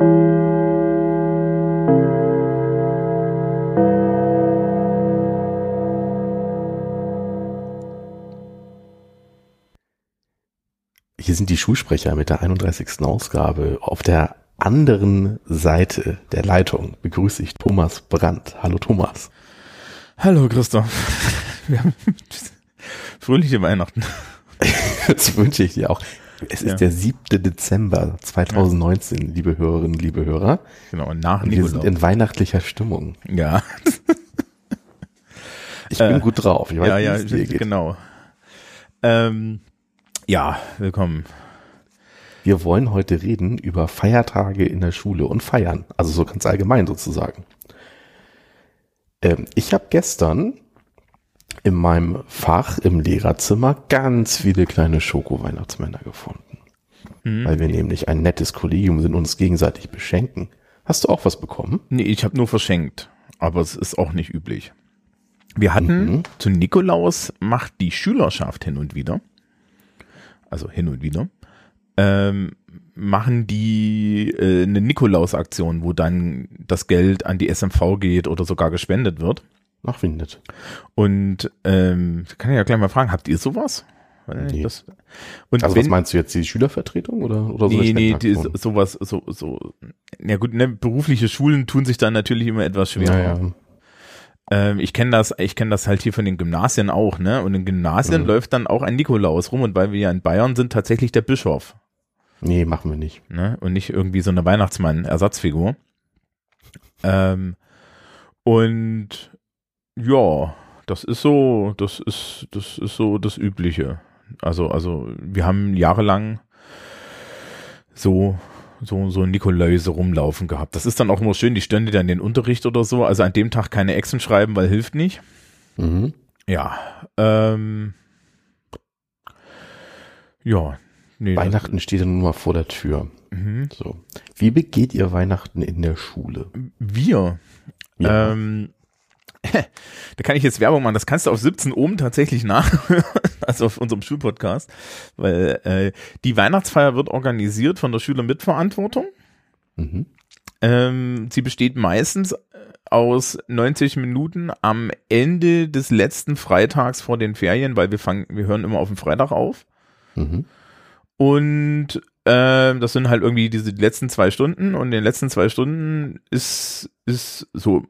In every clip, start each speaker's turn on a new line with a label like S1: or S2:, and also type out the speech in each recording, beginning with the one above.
S1: Hier sind die Schulsprecher mit der 31. Ausgabe. Auf der anderen Seite der Leitung begrüße ich Thomas Brandt. Hallo Thomas.
S2: Hallo Christoph. Fröhliche Weihnachten.
S1: Das wünsche ich dir auch. Es ist ja. der 7. Dezember 2019, ja. liebe Hörerinnen, liebe Hörer.
S2: Genau, nach
S1: und Wir sind in weihnachtlicher Stimmung.
S2: Ja.
S1: Ich bin äh, gut drauf.
S2: Ich weiß, ja, ja, genau. Ähm, ja, willkommen.
S1: Wir wollen heute reden über Feiertage in der Schule und Feiern. Also so ganz allgemein sozusagen. Ähm, ich habe gestern in meinem Fach im Lehrerzimmer ganz viele kleine Schoko-Weihnachtsmänner gefunden. Mhm. Weil wir nämlich ein nettes Kollegium sind und uns gegenseitig beschenken. Hast du auch was bekommen?
S2: Nee, ich habe nur verschenkt. Aber es ist auch nicht üblich. Wir hatten mhm. zu Nikolaus macht die Schülerschaft hin und wieder also hin und wieder, ähm, machen die äh, eine Nikolaus-Aktion, wo dann das Geld an die SMV geht oder sogar gespendet wird.
S1: Ach, wie nett.
S2: Und ähm, kann ich ja gleich mal fragen, habt ihr sowas?
S1: Nee. Das, also wenn, was meinst du jetzt, die Schülervertretung oder, oder
S2: so? Nee, nee, die, sowas, so, so, ja gut, ne, berufliche Schulen tun sich dann natürlich immer etwas schwerer. Ja, ja. Ähm, ich kenne das, ich kenne das halt hier von den Gymnasien auch, ne? Und in Gymnasien mhm. läuft dann auch ein Nikolaus rum und weil wir ja in Bayern sind, tatsächlich der Bischof.
S1: Nee, machen wir nicht.
S2: Ne? Und nicht irgendwie so eine Weihnachtsmann-Ersatzfigur. Ähm, und ja, das ist so, das ist, das ist so das Übliche. Also, also wir haben jahrelang so so, so Nikoläuse rumlaufen gehabt. Das ist dann auch immer schön, die stände dann in den Unterricht oder so. Also an dem Tag keine Exen schreiben, weil hilft nicht. Mhm. Ja. Ähm, ja.
S1: Nee, Weihnachten das, steht ja nun mal vor der Tür. Mhm. So. Wie begeht ihr Weihnachten in der Schule?
S2: Wir. Ja. Ähm, da kann ich jetzt Werbung machen, das kannst du auf 17 oben tatsächlich nachhören, also auf unserem Schulpodcast, weil äh, die Weihnachtsfeier wird organisiert von der Schülermitverantwortung. Mhm. Ähm, sie besteht meistens äh, aus 90 Minuten am Ende des letzten Freitags vor den Ferien, weil wir fangen, wir hören immer auf den Freitag auf. Mhm. Und äh, das sind halt irgendwie diese letzten zwei Stunden und in den letzten zwei Stunden ist, ist so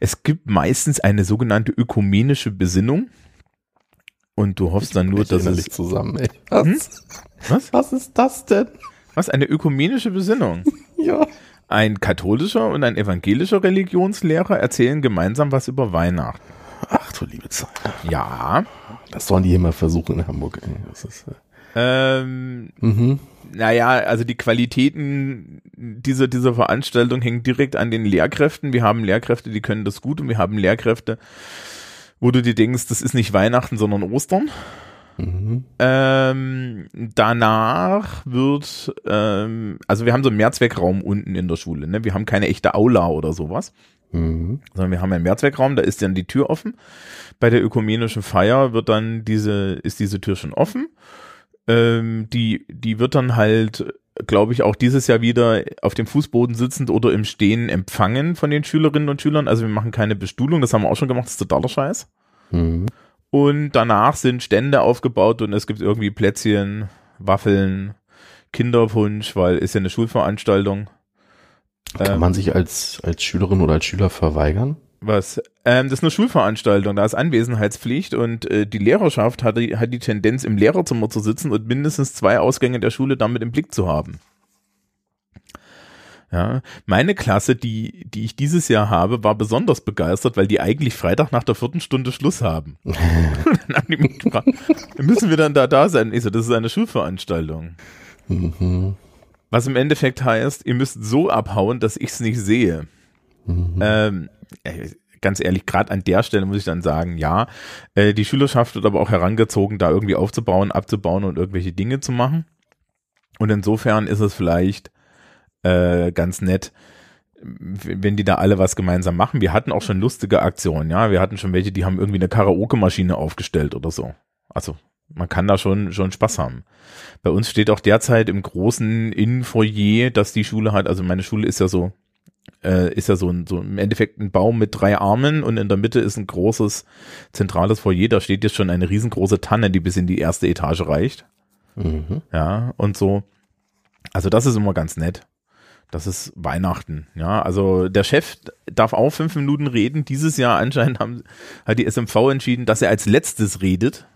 S2: es gibt meistens eine sogenannte ökumenische Besinnung. Und du hoffst dann nur, dass es
S1: zusammen. Ey. Was? Hm? Was? Was ist das denn?
S2: Was eine ökumenische Besinnung?
S1: ja.
S2: Ein katholischer und ein evangelischer Religionslehrer erzählen gemeinsam was über Weihnachten.
S1: Ach du liebe Zeit.
S2: Ja.
S1: Das sollen die immer versuchen in Hamburg. Ey. Das ist,
S2: äh ähm, mhm naja, also die Qualitäten dieser, dieser Veranstaltung hängen direkt an den Lehrkräften. Wir haben Lehrkräfte, die können das gut und wir haben Lehrkräfte, wo du dir denkst, das ist nicht Weihnachten, sondern Ostern. Mhm. Ähm, danach wird, ähm, also wir haben so einen Mehrzweckraum unten in der Schule. Ne? Wir haben keine echte Aula oder sowas, mhm. sondern wir haben einen Mehrzweckraum, da ist dann die Tür offen. Bei der ökumenischen Feier wird dann diese, ist diese Tür schon offen ähm, die, die wird dann halt, glaube ich, auch dieses Jahr wieder auf dem Fußboden sitzend oder im Stehen empfangen von den Schülerinnen und Schülern. Also wir machen keine Bestuhlung, das haben wir auch schon gemacht, das ist totaler Scheiß. Mhm. Und danach sind Stände aufgebaut und es gibt irgendwie Plätzchen, Waffeln, Kinderpunsch, weil ist ja eine Schulveranstaltung.
S1: Kann ähm, man sich als, als Schülerin oder als Schüler verweigern?
S2: Was? Ähm, das ist eine Schulveranstaltung, da ist Anwesenheitspflicht und äh, die Lehrerschaft hat die, hat die Tendenz, im Lehrerzimmer zu sitzen und mindestens zwei Ausgänge der Schule damit im Blick zu haben. Ja, meine Klasse, die, die ich dieses Jahr habe, war besonders begeistert, weil die eigentlich Freitag nach der vierten Stunde Schluss haben. dann haben die mich gefragt, müssen wir dann da da sein? Ich so, das ist eine Schulveranstaltung. Mhm. Was im Endeffekt heißt, ihr müsst so abhauen, dass ich es nicht sehe. Mhm. Ähm, äh, ganz ehrlich, gerade an der Stelle muss ich dann sagen, ja, äh, die Schülerschaft wird aber auch herangezogen, da irgendwie aufzubauen, abzubauen und irgendwelche Dinge zu machen. Und insofern ist es vielleicht äh, ganz nett, wenn die da alle was gemeinsam machen. Wir hatten auch schon lustige Aktionen, ja. Wir hatten schon welche, die haben irgendwie eine Karaoke-Maschine aufgestellt oder so. Also man kann da schon, schon Spaß haben. Bei uns steht auch derzeit im großen Innenfoyer, dass die Schule hat, also meine Schule ist ja so, äh, ist ja so ein, so im Endeffekt ein Baum mit drei Armen und in der Mitte ist ein großes zentrales Foyer, da steht jetzt schon eine riesengroße Tanne, die bis in die erste Etage reicht. Mhm. Ja, und so. Also das ist immer ganz nett. Das ist Weihnachten, ja. Also der Chef darf auch fünf Minuten reden. Dieses Jahr anscheinend haben, hat die SMV entschieden, dass er als letztes redet.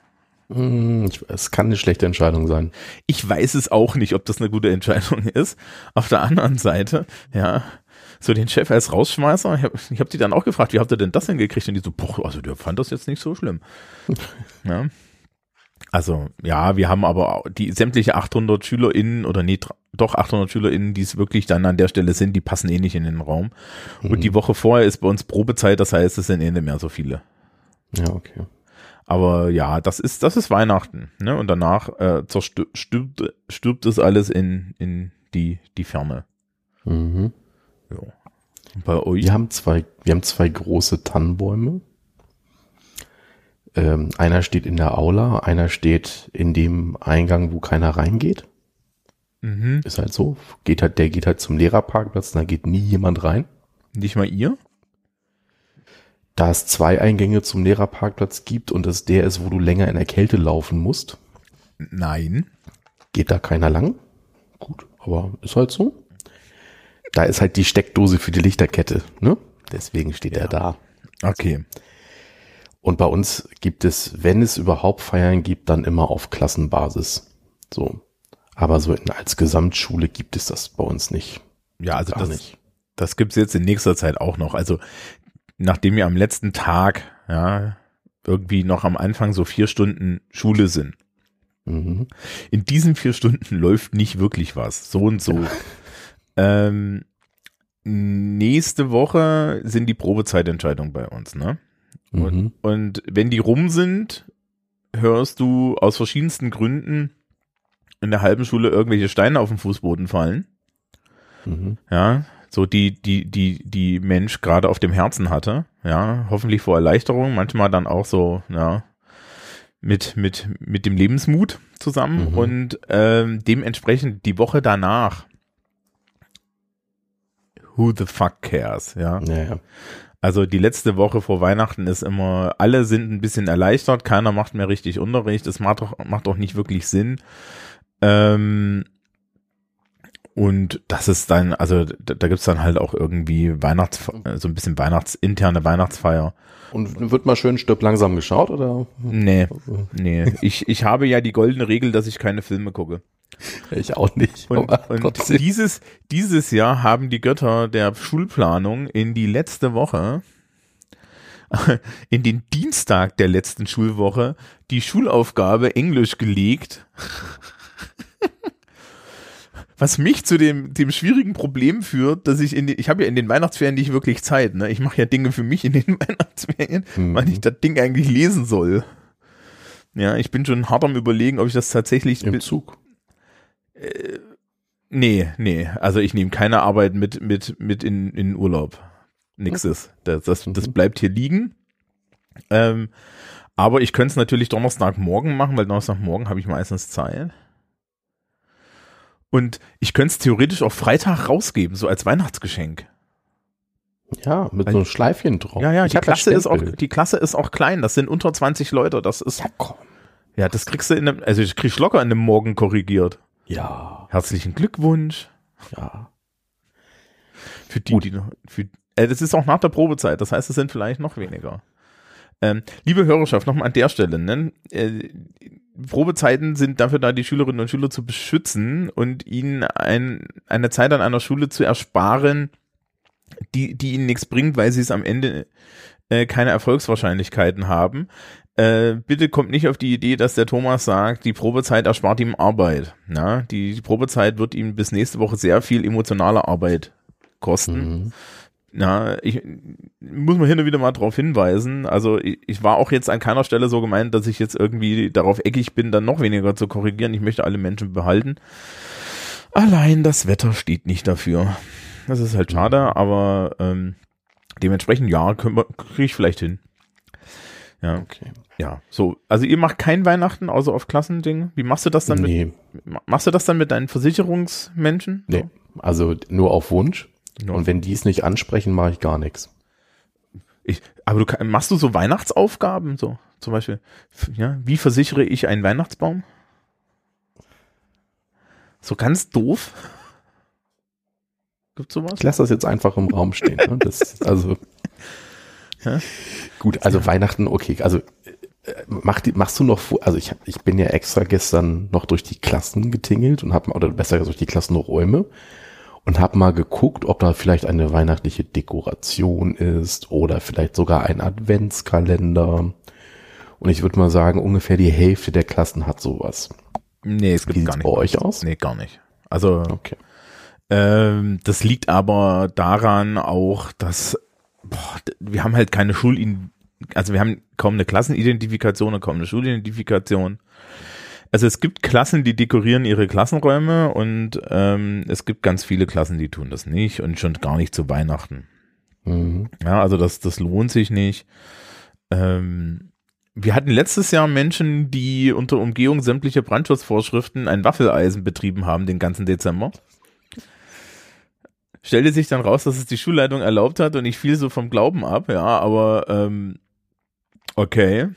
S1: Hm, es kann eine schlechte Entscheidung sein.
S2: Ich weiß es auch nicht, ob das eine gute Entscheidung ist. Auf der anderen Seite, ja, so den Chef als Rausschmeißer, ich habe hab die dann auch gefragt, wie habt ihr denn das hingekriegt? Und die so, boah, also der fand das jetzt nicht so schlimm. ja. Also, ja, wir haben aber die sämtliche 800 SchülerInnen oder nee, doch 800 SchülerInnen, die es wirklich dann an der Stelle sind, die passen eh nicht in den Raum. Mhm. Und die Woche vorher ist bei uns Probezeit, das heißt, es sind eh nicht mehr so viele.
S1: Ja, okay.
S2: Aber ja, das ist, das ist Weihnachten, ne? Und danach äh, zerstirbt, stirbt, stirbt es alles in, in die, die Ferne.
S1: Mhm.
S2: Ja. Bei euch?
S1: Wir haben zwei, wir haben zwei große Tannenbäume. Ähm, einer steht in der Aula, einer steht in dem Eingang, wo keiner reingeht.
S2: Mhm.
S1: Ist halt so. Geht halt, der geht halt zum Lehrerparkplatz, da geht nie jemand rein.
S2: Nicht mal ihr?
S1: da es zwei Eingänge zum Lehrerparkplatz gibt und es der ist, wo du länger in der Kälte laufen musst.
S2: Nein.
S1: Geht da keiner lang? Gut, aber ist halt so. Da ist halt die Steckdose für die Lichterkette, ne? Deswegen steht ja. er da.
S2: Okay.
S1: Und bei uns gibt es, wenn es überhaupt Feiern gibt, dann immer auf Klassenbasis. So. Aber so in, als Gesamtschule gibt es das bei uns nicht.
S2: Ja, also Gar das, nicht. das gibt's jetzt in nächster Zeit auch noch. Also nachdem wir am letzten Tag, ja, irgendwie noch am Anfang so vier Stunden Schule sind.
S1: Mhm.
S2: In diesen vier Stunden läuft nicht wirklich was. So und so. ähm, nächste Woche sind die Probezeitentscheidungen bei uns, ne? Und, mhm. und wenn die rum sind, hörst du aus verschiedensten Gründen in der halben Schule irgendwelche Steine auf den Fußboden fallen.
S1: Mhm.
S2: Ja, so die, die, die, die Mensch gerade auf dem Herzen hatte. Ja, hoffentlich vor Erleichterung, manchmal dann auch so, ja, mit, mit, mit dem Lebensmut zusammen mhm. und ähm, dementsprechend die Woche danach. Who the fuck cares, ja.
S1: ja.
S2: Also die letzte Woche vor Weihnachten ist immer, alle sind ein bisschen erleichtert, keiner macht mehr richtig Unterricht, es macht doch, macht doch nicht wirklich Sinn. Ähm, und das ist dann, also da, da gibt's dann halt auch irgendwie Weihnachts, so ein bisschen Weihnachtsinterne Weihnachtsfeier.
S1: Und wird mal schön stirb langsam geschaut, oder?
S2: Nee, nee. Ich, ich habe ja die goldene Regel, dass ich keine Filme gucke.
S1: Ich auch nicht.
S2: Und, und dieses, dieses Jahr haben die Götter der Schulplanung in die letzte Woche, in den Dienstag der letzten Schulwoche, die Schulaufgabe Englisch gelegt was mich zu dem, dem schwierigen Problem führt, dass ich in die, ich habe ja in den Weihnachtsferien nicht wirklich Zeit, ne? Ich mache ja Dinge für mich in den Weihnachtsferien, mhm. weil ich das Ding eigentlich lesen soll. Ja, ich bin schon hart am überlegen, ob ich das tatsächlich
S1: im Zug.
S2: Äh, nee, nee, also ich nehme keine Arbeit mit mit mit in in Urlaub. Nix ist. Das, das, das mhm. bleibt hier liegen. Ähm, aber ich könnte es natürlich Donnerstagmorgen machen, weil Donnerstagmorgen habe ich meistens Zeit. Und ich könnte es theoretisch auch Freitag rausgeben, so als Weihnachtsgeschenk.
S1: Ja, mit so einem Schleifchen drauf.
S2: Ja, ja, die Klasse, ist auch, die Klasse ist auch klein. Das sind unter 20 Leute. Das ist.
S1: Ja, komm.
S2: Ja, das kriegst du in einem, also ich krieg's locker in einem Morgen korrigiert.
S1: Ja.
S2: Herzlichen Glückwunsch.
S1: Ja.
S2: Für die, Gut. die noch, für, äh, das ist auch nach der Probezeit. Das heißt, es sind vielleicht noch weniger. Ähm, liebe Hörerschaft, nochmal an der Stelle, ne? Äh, Probezeiten sind dafür da, die Schülerinnen und Schüler zu beschützen und ihnen ein, eine Zeit an einer Schule zu ersparen, die, die ihnen nichts bringt, weil sie es am Ende äh, keine Erfolgswahrscheinlichkeiten haben. Äh, bitte kommt nicht auf die Idee, dass der Thomas sagt, die Probezeit erspart ihm Arbeit. Na, die, die Probezeit wird ihm bis nächste Woche sehr viel emotionale Arbeit kosten. Mhm. Na, ich muss mal hin und wieder mal darauf hinweisen. Also ich, ich, war auch jetzt an keiner Stelle so gemeint, dass ich jetzt irgendwie darauf eckig bin, dann noch weniger zu korrigieren. Ich möchte alle Menschen behalten. Allein das Wetter steht nicht dafür. Das ist halt schade, aber ähm, dementsprechend ja, kriege ich vielleicht hin. Ja. Okay. Ja, so. Also ihr macht kein Weihnachten außer auf Klassending. Wie machst du das dann nee. mit, machst du das dann mit deinen Versicherungsmenschen?
S1: Nee. Also nur auf Wunsch. No. Und wenn die es nicht ansprechen, mache ich gar nichts.
S2: Ich, aber du machst du so Weihnachtsaufgaben, so zum Beispiel, ja, wie versichere ich einen Weihnachtsbaum? So ganz doof.
S1: Gibt's sowas? Ich lasse das jetzt einfach im Raum stehen. Ne? Das, also ja? gut, also ja. Weihnachten, okay, also äh, mach die, machst du noch, also ich, ich bin ja extra gestern noch durch die Klassen getingelt und habe, oder besser gesagt durch die Klassenräume und habe mal geguckt, ob da vielleicht eine weihnachtliche Dekoration ist oder vielleicht sogar ein Adventskalender. Und ich würde mal sagen, ungefähr die Hälfte der Klassen hat sowas.
S2: Nee, es gibt Wie gar nicht.
S1: bei euch aus?
S2: Nee, gar nicht. Also okay. ähm, das liegt aber daran auch, dass boah, wir haben halt keine Schulin, also wir haben kaum eine Klassenidentifikation und kaum eine Schulidentifikation. Also es gibt Klassen, die dekorieren ihre Klassenräume und ähm, es gibt ganz viele Klassen, die tun das nicht und schon gar nicht zu Weihnachten. Mhm. Ja, also das, das lohnt sich nicht. Ähm, wir hatten letztes Jahr Menschen, die unter Umgehung sämtlicher Brandschutzvorschriften ein Waffeleisen betrieben haben den ganzen Dezember. Stellte sich dann raus, dass es die Schulleitung erlaubt hat und ich fiel so vom Glauben ab, ja, aber ähm, okay.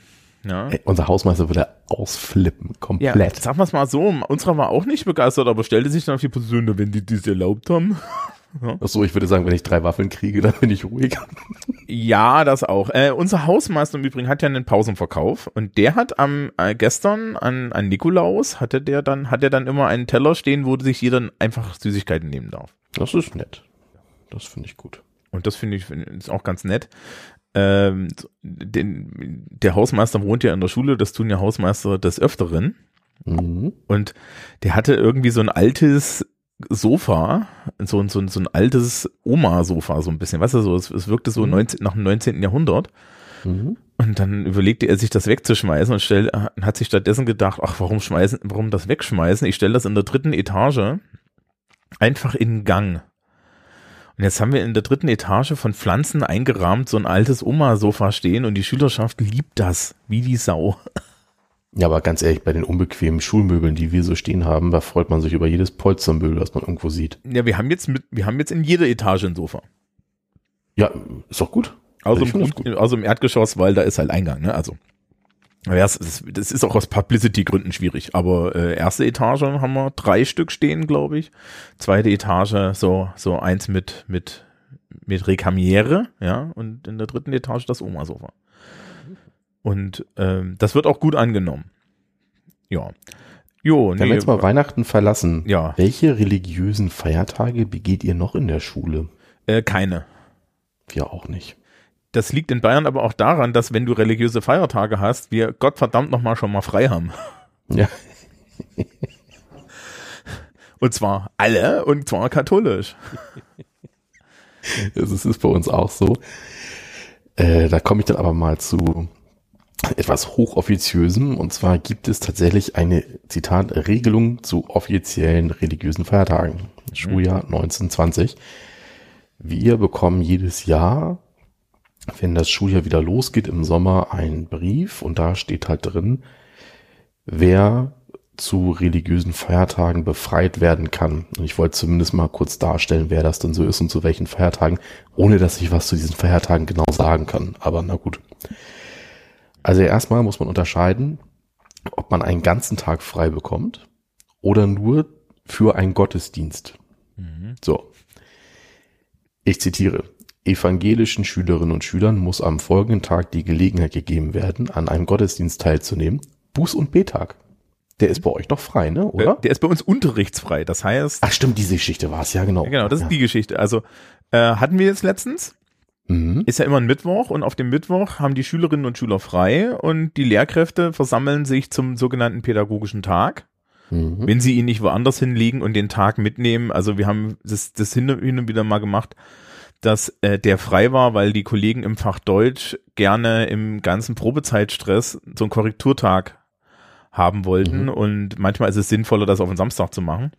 S2: Ja.
S1: Ey, unser Hausmeister würde ausflippen, komplett. Ja,
S2: sagen wir es mal so, unserer war auch nicht begeistert, aber stellte sich dann auf die Position, wenn die dies erlaubt haben.
S1: Ja. Ach so, ich würde sagen, wenn ich drei Waffeln kriege, dann bin ich ruhig.
S2: Ja, das auch. Äh, unser Hausmeister im Übrigen hat ja einen Pausenverkauf und der hat am äh, gestern an, an Nikolaus hatte der dann hat er dann immer einen Teller stehen, wo sich jeder einfach Süßigkeiten nehmen darf.
S1: Das ist nett. Das finde ich gut.
S2: Und das finde ich ist auch ganz nett ähm, den, der Hausmeister wohnt ja in der Schule, das tun ja Hausmeister des Öfteren. Mhm. Und der hatte irgendwie so ein altes Sofa, so, so, so ein altes Oma-Sofa, so ein bisschen, weißt du, so, es, es wirkte so mhm. 19, nach dem 19. Jahrhundert. Mhm. Und dann überlegte er sich, das wegzuschmeißen und stell, hat sich stattdessen gedacht, ach, warum schmeißen, warum das wegschmeißen? Ich stelle das in der dritten Etage einfach in den Gang. Und jetzt haben wir in der dritten Etage von Pflanzen eingerahmt so ein altes Oma-Sofa stehen und die Schülerschaft liebt das, wie die Sau.
S1: Ja, aber ganz ehrlich, bei den unbequemen Schulmöbeln, die wir so stehen haben, da freut man sich über jedes Polstermöbel, das man irgendwo sieht.
S2: Ja, wir haben jetzt mit, wir haben jetzt in jeder Etage ein Sofa.
S1: Ja, ist doch gut.
S2: Also, im, gut. also im Erdgeschoss, weil da ist halt Eingang, ne? Also. Ja, das, ist auch aus Publicity-Gründen schwierig. Aber äh, erste Etage haben wir drei Stück stehen, glaube ich. Zweite Etage so so eins mit mit mit Rekamiere, ja, und in der dritten Etage das Oma-Sofa. Und ähm, das wird auch gut angenommen. Ja.
S1: Jo, nee, Wenn wir jetzt mal Weihnachten verlassen,
S2: ja.
S1: welche religiösen Feiertage begeht ihr noch in der Schule?
S2: Äh, keine.
S1: Wir auch nicht.
S2: Das liegt in Bayern aber auch daran, dass wenn du religiöse Feiertage hast, wir Gottverdammt nochmal schon mal frei haben.
S1: Ja.
S2: und zwar alle und zwar katholisch.
S1: Das ist bei uns auch so. Äh, da komme ich dann aber mal zu etwas Hochoffiziösem. Und zwar gibt es tatsächlich eine, Zitat, Regelung zu offiziellen religiösen Feiertagen. Schuljahr 1920. Wir bekommen jedes Jahr wenn das Schuljahr wieder losgeht im Sommer, einen Brief und da steht halt drin, wer zu religiösen Feiertagen befreit werden kann. Und ich wollte zumindest mal kurz darstellen, wer das denn so ist und zu welchen Feiertagen, ohne dass ich was zu diesen Feiertagen genau sagen kann. Aber na gut. Also erstmal muss man unterscheiden, ob man einen ganzen Tag frei bekommt oder nur für einen Gottesdienst. Mhm. So. Ich zitiere evangelischen Schülerinnen und Schülern muss am folgenden Tag die Gelegenheit gegeben werden, an einem Gottesdienst teilzunehmen. Buß- und Betag. Der ist bei euch noch frei, ne? Oder?
S2: Der ist bei uns unterrichtsfrei. Das heißt.
S1: Ach stimmt, diese Geschichte war es, ja genau.
S2: genau, das ist die Geschichte. Also äh, hatten wir jetzt letztens. Mhm. Ist ja immer ein Mittwoch und auf dem Mittwoch haben die Schülerinnen und Schüler frei und die Lehrkräfte versammeln sich zum sogenannten pädagogischen Tag. Mhm. Wenn sie ihn nicht woanders hinlegen und den Tag mitnehmen. Also wir haben das, das hin und wieder mal gemacht dass äh, der frei war, weil die Kollegen im Fach Deutsch gerne im ganzen Probezeitstress so einen Korrekturtag haben wollten mhm. und manchmal ist es sinnvoller, das auf den Samstag zu machen.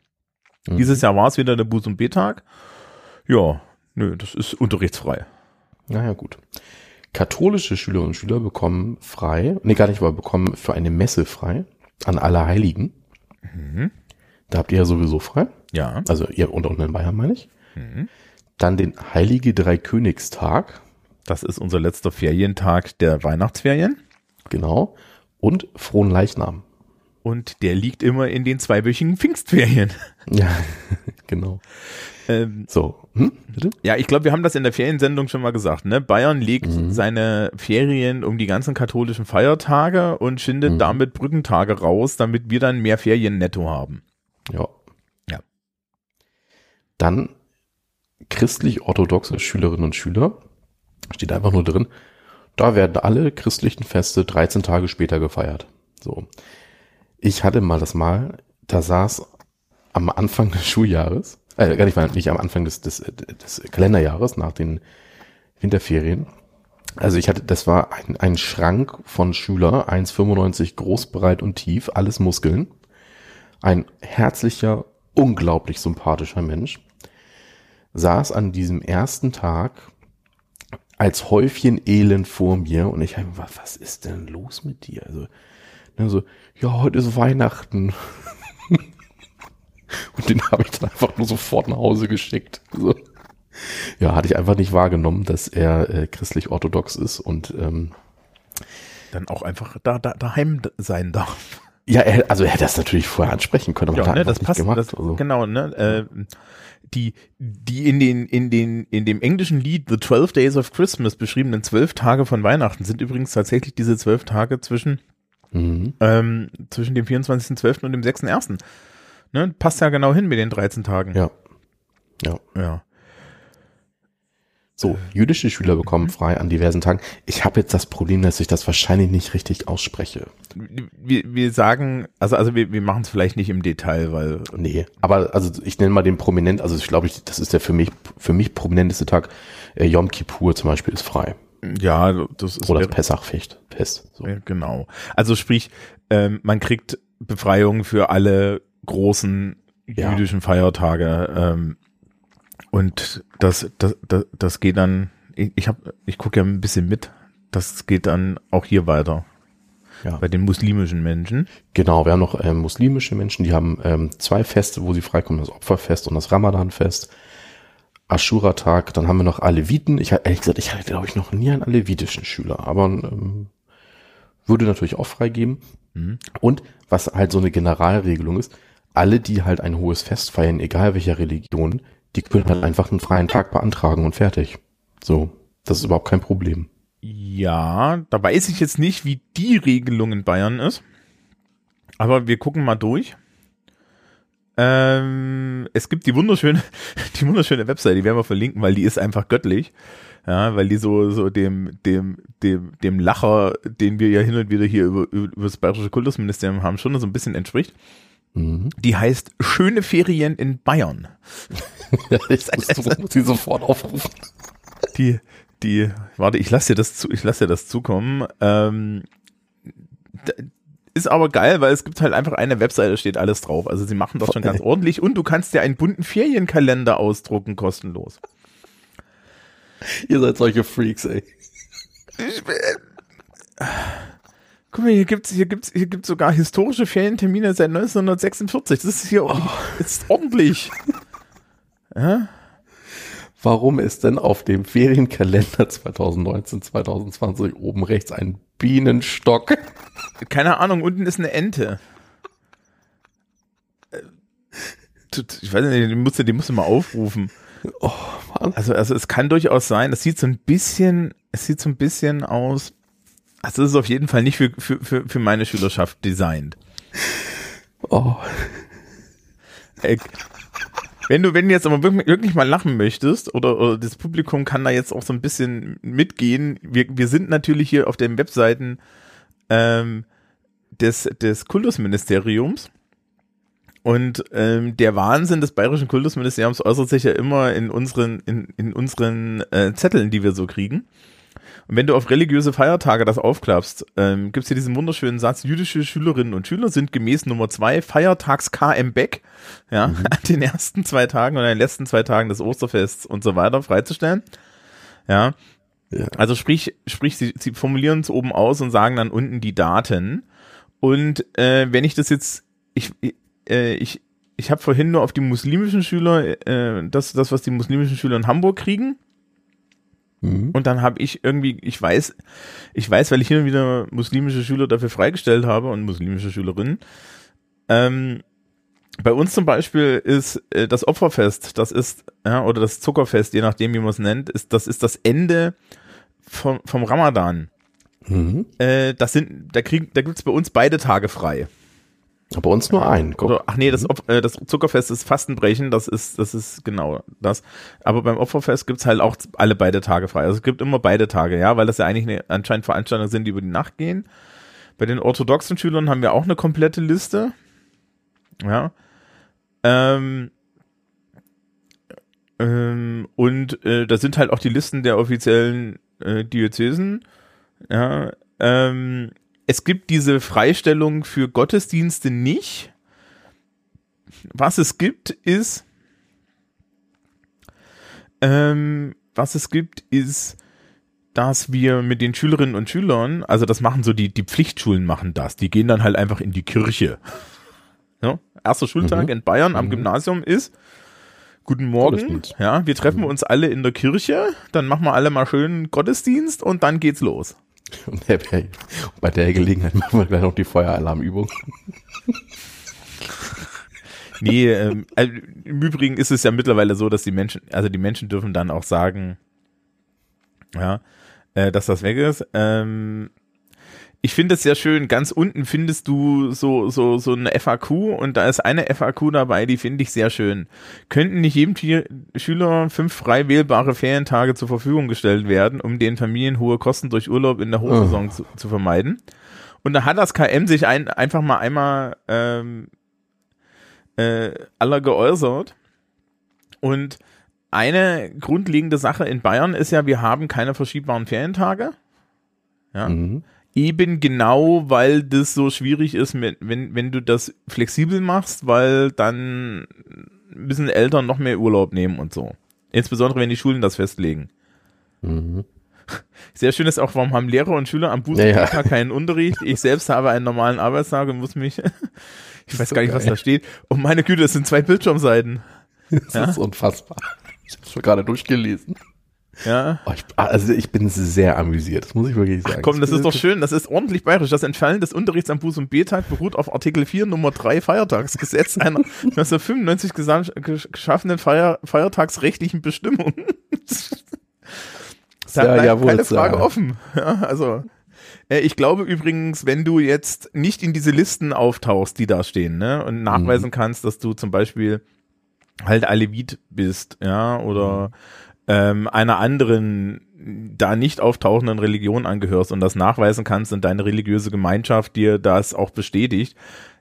S2: Mhm. Dieses Jahr war es wieder der Buß- und B-Tag. Ja, nö, das ist unterrichtsfrei.
S1: Naja, gut. Katholische Schülerinnen und Schüler bekommen frei, nee, gar nicht, aber bekommen für eine Messe frei an alle Heiligen.
S2: Mhm.
S1: Da habt ihr ja sowieso frei.
S2: Ja.
S1: Also ihr unter unten in Bayern meine ich.
S2: Mhm.
S1: Dann den Heilige Dreikönigstag,
S2: Das ist unser letzter Ferientag der Weihnachtsferien.
S1: genau. Und Frohen Leichnam.
S2: Und der liegt immer in den zweiwöchigen Pfingstferien.
S1: Ja, genau.
S2: Ähm,
S1: So, hm? bitte?
S2: ja, ich glaube, wir haben das in der Feriensendung schon mal gesagt. Ne? Bayern legt
S1: Mhm.
S2: seine Ferien um die ganzen katholischen Feiertage und schindet
S1: Mhm.
S2: damit Brückentage raus, damit wir dann mehr Ferien netto haben.
S1: Ja.
S2: Ja.
S1: Dann christlich-orthodoxe Schülerinnen und Schüler. Steht einfach nur drin. Da werden alle christlichen Feste 13 Tage später gefeiert. So. Ich hatte mal das Mal, da saß am Anfang des Schuljahres, äh, gar nicht, mal- nicht am Anfang des, des, des Kalenderjahres, nach den Winterferien. Also ich hatte, das war ein, ein Schrank von Schüler, 1,95 groß, breit und tief, alles Muskeln. Ein herzlicher, unglaublich sympathischer Mensch, saß an diesem ersten Tag als Häufchen Elend vor mir und ich habe was, was ist denn los mit dir? Also, ne, so, ja, heute ist Weihnachten. und den habe ich dann einfach nur sofort nach Hause geschickt. So. Ja, hatte ich einfach nicht wahrgenommen, dass er äh, christlich-orthodox ist und ähm,
S2: Dann auch einfach da, da daheim sein darf.
S1: Ja, er, also er hätte das natürlich vorher ansprechen können, aber
S2: Ja, ne, das passt.
S1: gemacht.
S2: Das,
S1: also.
S2: Genau, ne? Äh, die, die in den, in den, in dem englischen Lied The 12 Days of Christmas beschriebenen zwölf Tage von Weihnachten sind übrigens tatsächlich diese zwölf Tage zwischen,
S1: Mhm.
S2: ähm, zwischen dem 24.12. und dem 6.1. Ne? Passt ja genau hin mit den 13 Tagen.
S1: Ja. Ja.
S2: ja.
S1: So, jüdische Schüler bekommen
S2: Mhm.
S1: frei an diversen Tagen. Ich habe jetzt das Problem, dass ich das wahrscheinlich nicht richtig ausspreche.
S2: Wir, wir sagen, also, also wir, wir machen es vielleicht nicht im Detail, weil
S1: Nee, aber also ich nenne mal den prominent, also ich glaube, ich, das ist der für mich für mich prominenteste Tag. Äh, Yom Kippur zum Beispiel ist frei.
S2: ja, das ist
S1: Oder das Pessachfest. Fest. So.
S2: Ja, genau. Also sprich, ähm, man kriegt Befreiung für alle großen
S1: Ja.
S2: jüdischen Feiertage ähm, und das, das, das, das geht dann, ich, ich, hab, ich gucke ja ein bisschen mit, das geht dann auch hier weiter
S1: Ja.
S2: bei den muslimischen Menschen.
S1: Genau, wir haben noch ähm, muslimische Menschen, die haben ähm, zwei Feste, wo sie freikommen, das Opferfest und das Ramadanfest. Ashura-Tag, dann haben wir noch Aleviten. Ich ehrlich gesagt, ich hatte, glaube ich, noch nie einen alevitischen Schüler, aber ähm, würde natürlich auch freigeben.
S2: Mhm.
S1: Und was halt so eine Generalregelung ist, alle, die halt ein hohes Fest feiern, egal welcher Religion, die können halt einfach einen freien Tag beantragen und fertig. So, das ist überhaupt kein Problem.
S2: Ja, da weiß ich jetzt nicht, wie die Regelung in Bayern ist. Aber wir gucken mal durch. Ähm, es gibt die wunderschöne, die wunderschöne Webseite, die werden wir verlinken, weil die ist einfach göttlich. Ja, weil die so, so dem, dem, dem, dem Lacher, den wir ja hin und wieder hier über, über das Bayerische Kultusministerium haben, schon so ein bisschen entspricht.
S1: Mhm.
S2: Die heißt Schöne Ferien in Bayern.
S1: Ich muss, sie sofort aufrufen.
S2: Die, die, warte, ich lasse dir das zu, ich lasse dir das zukommen. Ähm, ist aber geil, weil es gibt halt einfach eine Webseite, steht alles drauf. Also sie machen das schon ganz ordentlich und du kannst dir einen bunten Ferienkalender ausdrucken, kostenlos.
S1: Ihr seid solche Freaks, ey.
S2: Guck mal, hier gibt's, hier gibt's, hier gibt's sogar historische Ferientermine seit 1946. Das ist hier ist ordentlich. Ja?
S1: Warum ist denn auf dem Ferienkalender 2019, 2020 oben rechts ein Bienenstock?
S2: Keine Ahnung, unten ist eine Ente. Äh, Ich weiß nicht, den musst du, den musst du mal aufrufen.
S1: Oh, Mann.
S2: Also, also es kann durchaus sein, das sieht so ein bisschen, es sieht so ein bisschen aus, also es ist auf jeden Fall nicht für, für, für, für meine Schülerschaft designt.
S1: Oh.
S2: Äh, wenn du, wenn du jetzt aber wirklich, wirklich mal lachen möchtest, oder, oder das Publikum kann da jetzt auch so ein bisschen mitgehen, wir, wir sind natürlich hier auf den Webseiten ähm, des, des Kultusministeriums. Und ähm, der Wahnsinn des bayerischen Kultusministeriums äußert sich ja immer in unseren, in, in unseren äh, Zetteln, die wir so kriegen. Und wenn du auf religiöse Feiertage das aufklappst, ähm, gibt es hier diesen wunderschönen Satz, jüdische Schülerinnen und Schüler sind gemäß Nummer zwei Feiertags KM Beck, ja, an den ersten zwei Tagen und an den letzten zwei Tagen des Osterfests und so weiter freizustellen. Ja. Ja. Also sprich, sprich, sie, sie formulieren es oben aus und sagen dann unten die Daten. Und äh, wenn ich das jetzt, ich, äh, ich, ich habe vorhin nur auf die muslimischen Schüler, äh, das, das, was die muslimischen Schüler in Hamburg kriegen. Mhm. Und dann habe ich irgendwie, ich weiß, ich weiß, weil ich hin und wieder muslimische Schüler dafür freigestellt habe und muslimische Schülerinnen. Ähm, bei uns zum Beispiel ist äh, das Opferfest, das ist, ja, oder das Zuckerfest, je nachdem, wie man es nennt, ist, das ist das Ende vom, vom Ramadan. Mhm. Äh, das sind, da kriegen, da gibt's bei uns beide Tage frei.
S1: Bei uns nur ein.
S2: Oder, ach nee, das, mhm. äh, das Zuckerfest ist Fastenbrechen, das ist, das ist genau das. Aber beim Opferfest gibt's halt auch alle beide Tage frei. Also es gibt immer beide Tage, ja, weil das ja eigentlich eine, anscheinend Veranstaltungen sind, die über die Nacht gehen. Bei den orthodoxen Schülern haben wir auch eine komplette Liste. Ja. Ähm, ähm, und äh, da sind halt auch die Listen der offiziellen äh, Diözesen. Ja, ähm, es gibt diese Freistellung für Gottesdienste nicht. Was es gibt, ist, ähm, was es gibt, ist, dass wir mit den Schülerinnen und Schülern, also das machen so die, die Pflichtschulen machen das, die gehen dann halt einfach in die Kirche. Ja, erster Schultag mhm. in Bayern am mhm. Gymnasium ist, Guten Morgen. Ja, wir treffen mhm. uns alle in der Kirche, dann machen wir alle mal schön Gottesdienst und dann geht's los.
S1: Und bei der Gelegenheit machen wir gleich noch die Feueralarmübung.
S2: nee, ähm, also im Übrigen ist es ja mittlerweile so, dass die Menschen, also die Menschen dürfen dann auch sagen, ja, äh, dass das weg ist. Ähm, ich finde es sehr schön. Ganz unten findest du so, so, so eine FAQ und da ist eine FAQ dabei, die finde ich sehr schön. Könnten nicht jedem Schüler fünf frei wählbare Ferientage zur Verfügung gestellt werden, um den Familien hohe Kosten durch Urlaub in der Hochsaison oh. zu, zu, vermeiden? Und da hat das KM sich ein, einfach mal einmal ähm, äh, aller geäußert. Und eine grundlegende Sache in Bayern ist ja, wir haben keine verschiebbaren Ferientage. Ja. Mhm eben genau, weil das so schwierig ist, wenn, wenn du das flexibel machst, weil dann müssen Eltern noch mehr Urlaub nehmen und so. Insbesondere, wenn die Schulen das festlegen. Mhm. Sehr schön ist auch, warum haben Lehrer und Schüler am Bußentag ja, ja. keinen Unterricht? Ich selbst habe einen normalen Arbeitstag und muss mich, ich weiß so gar nicht, geil. was da steht. Und meine Güte, das sind zwei Bildschirmseiten.
S1: Das ja? ist unfassbar. Ich habe schon gerade durchgelesen.
S2: Ja.
S1: Oh, ich, also ich bin sehr amüsiert, das muss ich wirklich sagen. Ach
S2: komm, das ist doch schön, das ist ordentlich bayerisch. Das Entfallen des Unterrichts am Buß- und B-Tag beruht auf Artikel 4 Nummer 3 Feiertagsgesetz einer 1995 geschaffenen Feier, feiertagsrechtlichen Bestimmung. da ja, bleibt ja, keine Frage ja. offen. Ja, also äh, ich glaube übrigens, wenn du jetzt nicht in diese Listen auftauchst, die da stehen, ne, und nachweisen mhm. kannst, dass du zum Beispiel halt Alevit bist, ja, oder mhm ähm, einer anderen da nicht auftauchenden Religion angehörst und das nachweisen kannst und deine religiöse Gemeinschaft dir das auch bestätigt,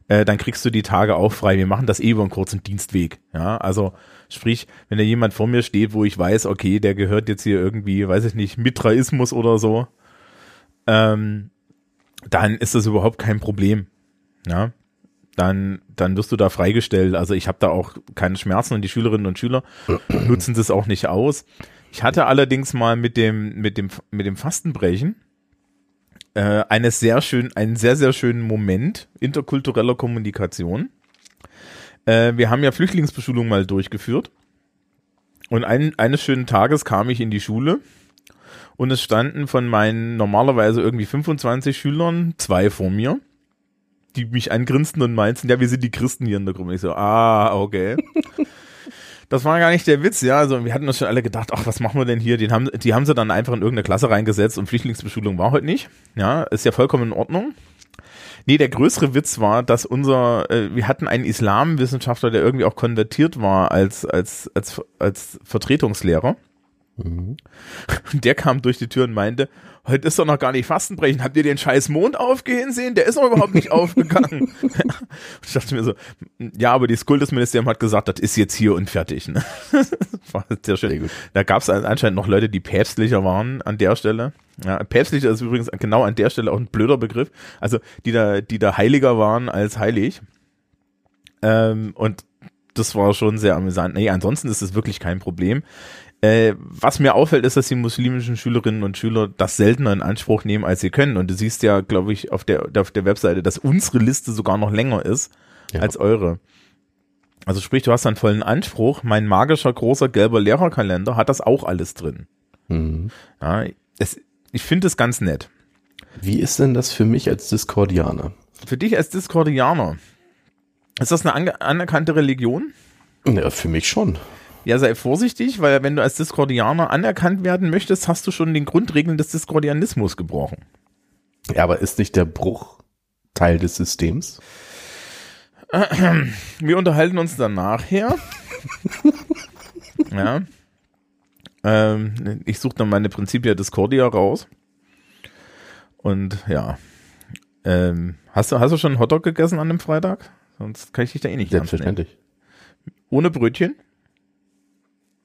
S2: äh, dann kriegst du die Tage auch frei. Wir machen das eh über einen kurzen Dienstweg. Ja, also sprich, wenn da jemand vor mir steht, wo ich weiß, okay, der gehört jetzt hier irgendwie, weiß ich nicht, Mitraismus oder so, ähm, dann ist das überhaupt kein Problem. Ja, dann, dann wirst du da freigestellt. Also ich habe da auch keine Schmerzen und die Schülerinnen und Schüler nutzen das auch nicht aus. Ich hatte allerdings mal mit dem, mit dem, mit dem Fastenbrechen äh, eines sehr schön, einen sehr, sehr schönen Moment interkultureller Kommunikation. Äh, wir haben ja Flüchtlingsbeschulung mal durchgeführt. Und ein, eines schönen Tages kam ich in die Schule und es standen von meinen normalerweise irgendwie 25 Schülern zwei vor mir die mich angrinsten und meinten, ja, wir sind die Christen hier in der Gruppe. Ich so, ah, okay. das war gar nicht der Witz, ja. Also wir hatten uns schon alle gedacht, ach, was machen wir denn hier? Den haben, die haben sie dann einfach in irgendeine Klasse reingesetzt und Flüchtlingsbeschulung war heute nicht. Ja, ist ja vollkommen in Ordnung. Nee, der größere Witz war, dass unser, äh, wir hatten einen Islamwissenschaftler, der irgendwie auch konvertiert war als, als, als, als Vertretungslehrer. Mhm. Der kam durch die Tür und meinte, heute ist doch noch gar nicht Fastenbrechen. Habt ihr den scheiß Mond aufgehen sehen? Der ist doch überhaupt nicht aufgegangen. ich dachte mir so, ja, aber das Kultusministerium hat gesagt, das ist jetzt hier und fertig. Ne? war sehr schön. Sehr. Da gab es anscheinend noch Leute, die päpstlicher waren an der Stelle. Ja, päpstlicher ist übrigens genau an der Stelle auch ein blöder Begriff. Also die da, die da heiliger waren als heilig. Ähm, und das war schon sehr amüsant. Nee, ansonsten ist es wirklich kein Problem. Äh, was mir auffällt, ist, dass die muslimischen Schülerinnen und Schüler das seltener in Anspruch nehmen, als sie können. Und du siehst ja, glaube ich, auf der, auf der Webseite, dass unsere Liste sogar noch länger ist ja. als eure. Also sprich, du hast einen vollen Anspruch. Mein magischer großer gelber Lehrerkalender hat das auch alles drin. Mhm. Ja, es, ich finde es ganz nett.
S1: Wie ist denn das für mich als Discordianer?
S2: Für dich als Discordianer. Ist das eine anerkannte Religion?
S1: Ja, für mich schon.
S2: Ja, sei vorsichtig, weil wenn du als Discordianer anerkannt werden möchtest, hast du schon den Grundregeln des Discordianismus gebrochen.
S1: Ja, aber ist nicht der Bruch Teil des Systems?
S2: Wir unterhalten uns dann nachher. ja. Ähm, ich suche dann meine Prinzipia Discordia raus. Und ja. Ähm, hast, du, hast du schon einen Hotdog gegessen an dem Freitag? Sonst kann ich dich da eh nicht
S1: Selbstverständlich.
S2: Ohne Brötchen?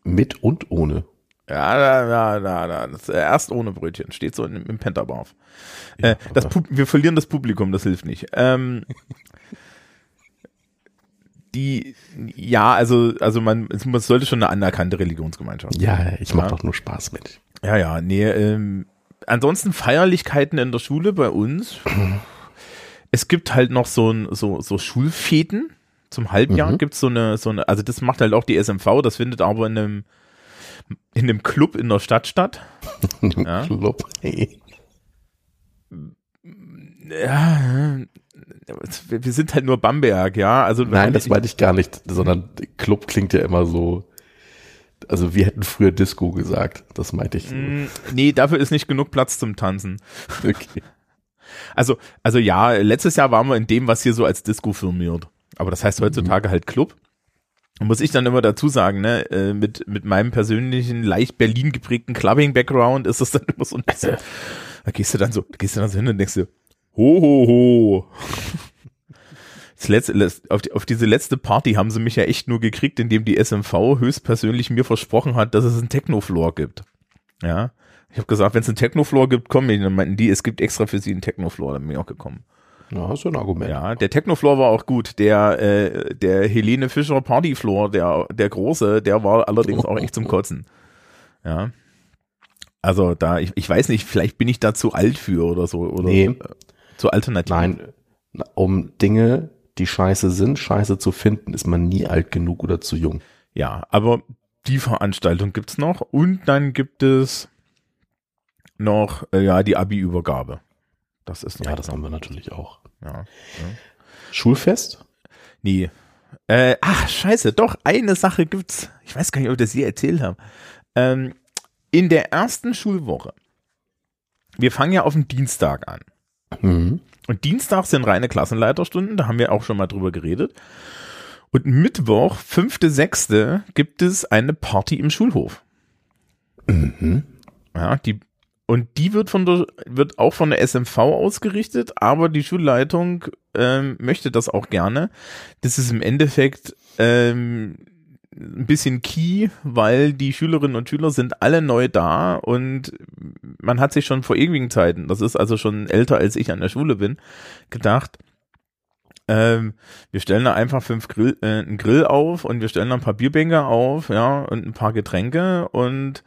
S1: Mit und ohne.
S2: Ja, da, da, da, da. Das, äh, erst ohne Brötchen. Steht so im, im Pentabarf. Ja, äh, das wir verlieren das Publikum, das hilft nicht. Ähm, die, ja, also, also man, es sollte schon eine anerkannte Religionsgemeinschaft
S1: sein. Ja, ich mache ja. doch nur Spaß mit.
S2: Ja, ja, nee, ähm, ansonsten Feierlichkeiten in der Schule bei uns. es gibt halt noch so ein, so, so Schulfäden. Zum Halbjahr mhm. gibt's so eine, so eine, also das macht halt auch die SMV, das findet aber in einem, in einem Club in der Stadt statt. ja. Club, hey. Ja, wir sind halt nur Bamberg, ja. Also
S1: Nein, das meinte ich gar nicht, sondern Club klingt ja immer so. Also wir hätten früher Disco gesagt, das meinte ich. Mm,
S2: nee, dafür ist nicht genug Platz zum Tanzen. Okay. Also, also ja, letztes Jahr waren wir in dem, was hier so als Disco firmiert. Aber das heißt heutzutage mhm. halt Club. Muss ich dann immer dazu sagen, ne, äh, mit, mit meinem persönlichen, leicht Berlin geprägten Clubbing-Background ist das dann immer so ein bisschen, da gehst du dann so, da gehst du dann so hin und denkst dir, Ho, ho, ho. Das letzte, auf, die, auf diese letzte Party haben sie mich ja echt nur gekriegt, indem die SMV höchstpersönlich mir versprochen hat, dass es einen Technofloor gibt. Ja. Ich habe gesagt, wenn es einen Technofloor gibt, kommen wir. Dann meinten die, es gibt extra für sie einen Technofloor, dann bin ich auch gekommen.
S1: Ja, hast du ein Argument.
S2: Ja, der Technofloor war auch gut. Der, äh, der Helene Fischer Partyfloor, der, der große, der war allerdings auch echt zum Kotzen. Ja. Also da, ich, ich weiß nicht, vielleicht bin ich da zu alt für oder so. Oder, nee. Äh, zu alternativ.
S1: Nein, um Dinge, die scheiße sind, scheiße zu finden, ist man nie alt genug oder zu jung.
S2: Ja, aber die Veranstaltung gibt's noch und dann gibt es noch äh, ja die Abi-Übergabe.
S1: Das ist noch ja, das haben wir natürlich auch.
S2: Ja.
S1: Schulfest?
S2: Nee. Äh, ach scheiße, doch eine Sache gibt's. Ich weiß gar nicht, ob ich das je erzählt habe. Ähm, in der ersten Schulwoche. Wir fangen ja auf den Dienstag an. Mhm. Und Dienstag sind reine Klassenleiterstunden, da haben wir auch schon mal drüber geredet. Und Mittwoch, fünfte, sechste, gibt es eine Party im Schulhof. Mhm. Ja, die, und die wird von der, wird auch von der SMV ausgerichtet, aber die Schulleitung ähm, möchte das auch gerne. Das ist im Endeffekt ähm, ein bisschen key, weil die Schülerinnen und Schüler sind alle neu da und man hat sich schon vor ewigen Zeiten, das ist also schon älter als ich an der Schule bin, gedacht, ähm, wir stellen da einfach fünf Grill, äh, einen Grill auf und wir stellen da ein paar Bierbänke auf, ja, und ein paar Getränke und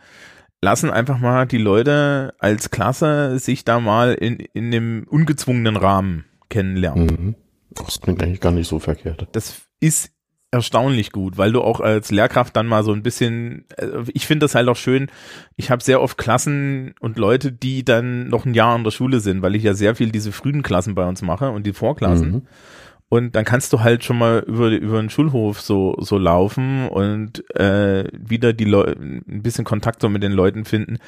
S2: lassen einfach mal die Leute als Klasse sich da mal in, in dem ungezwungenen Rahmen kennenlernen. Mhm.
S1: Das klingt eigentlich gar nicht so verkehrt.
S2: Das ist erstaunlich gut, weil du auch als Lehrkraft dann mal so ein bisschen, äh, ich finde das halt auch schön, ich habe sehr oft Klassen und Leute, die dann noch ein Jahr an der Schule sind, weil ich ja sehr viel diese frühen Klassen bei uns mache und die Vorklassen. Mhm. Und dann kannst du halt schon mal über, über den Schulhof so, so laufen und äh, wieder die Leute ein bisschen Kontakt so mit den Leuten finden,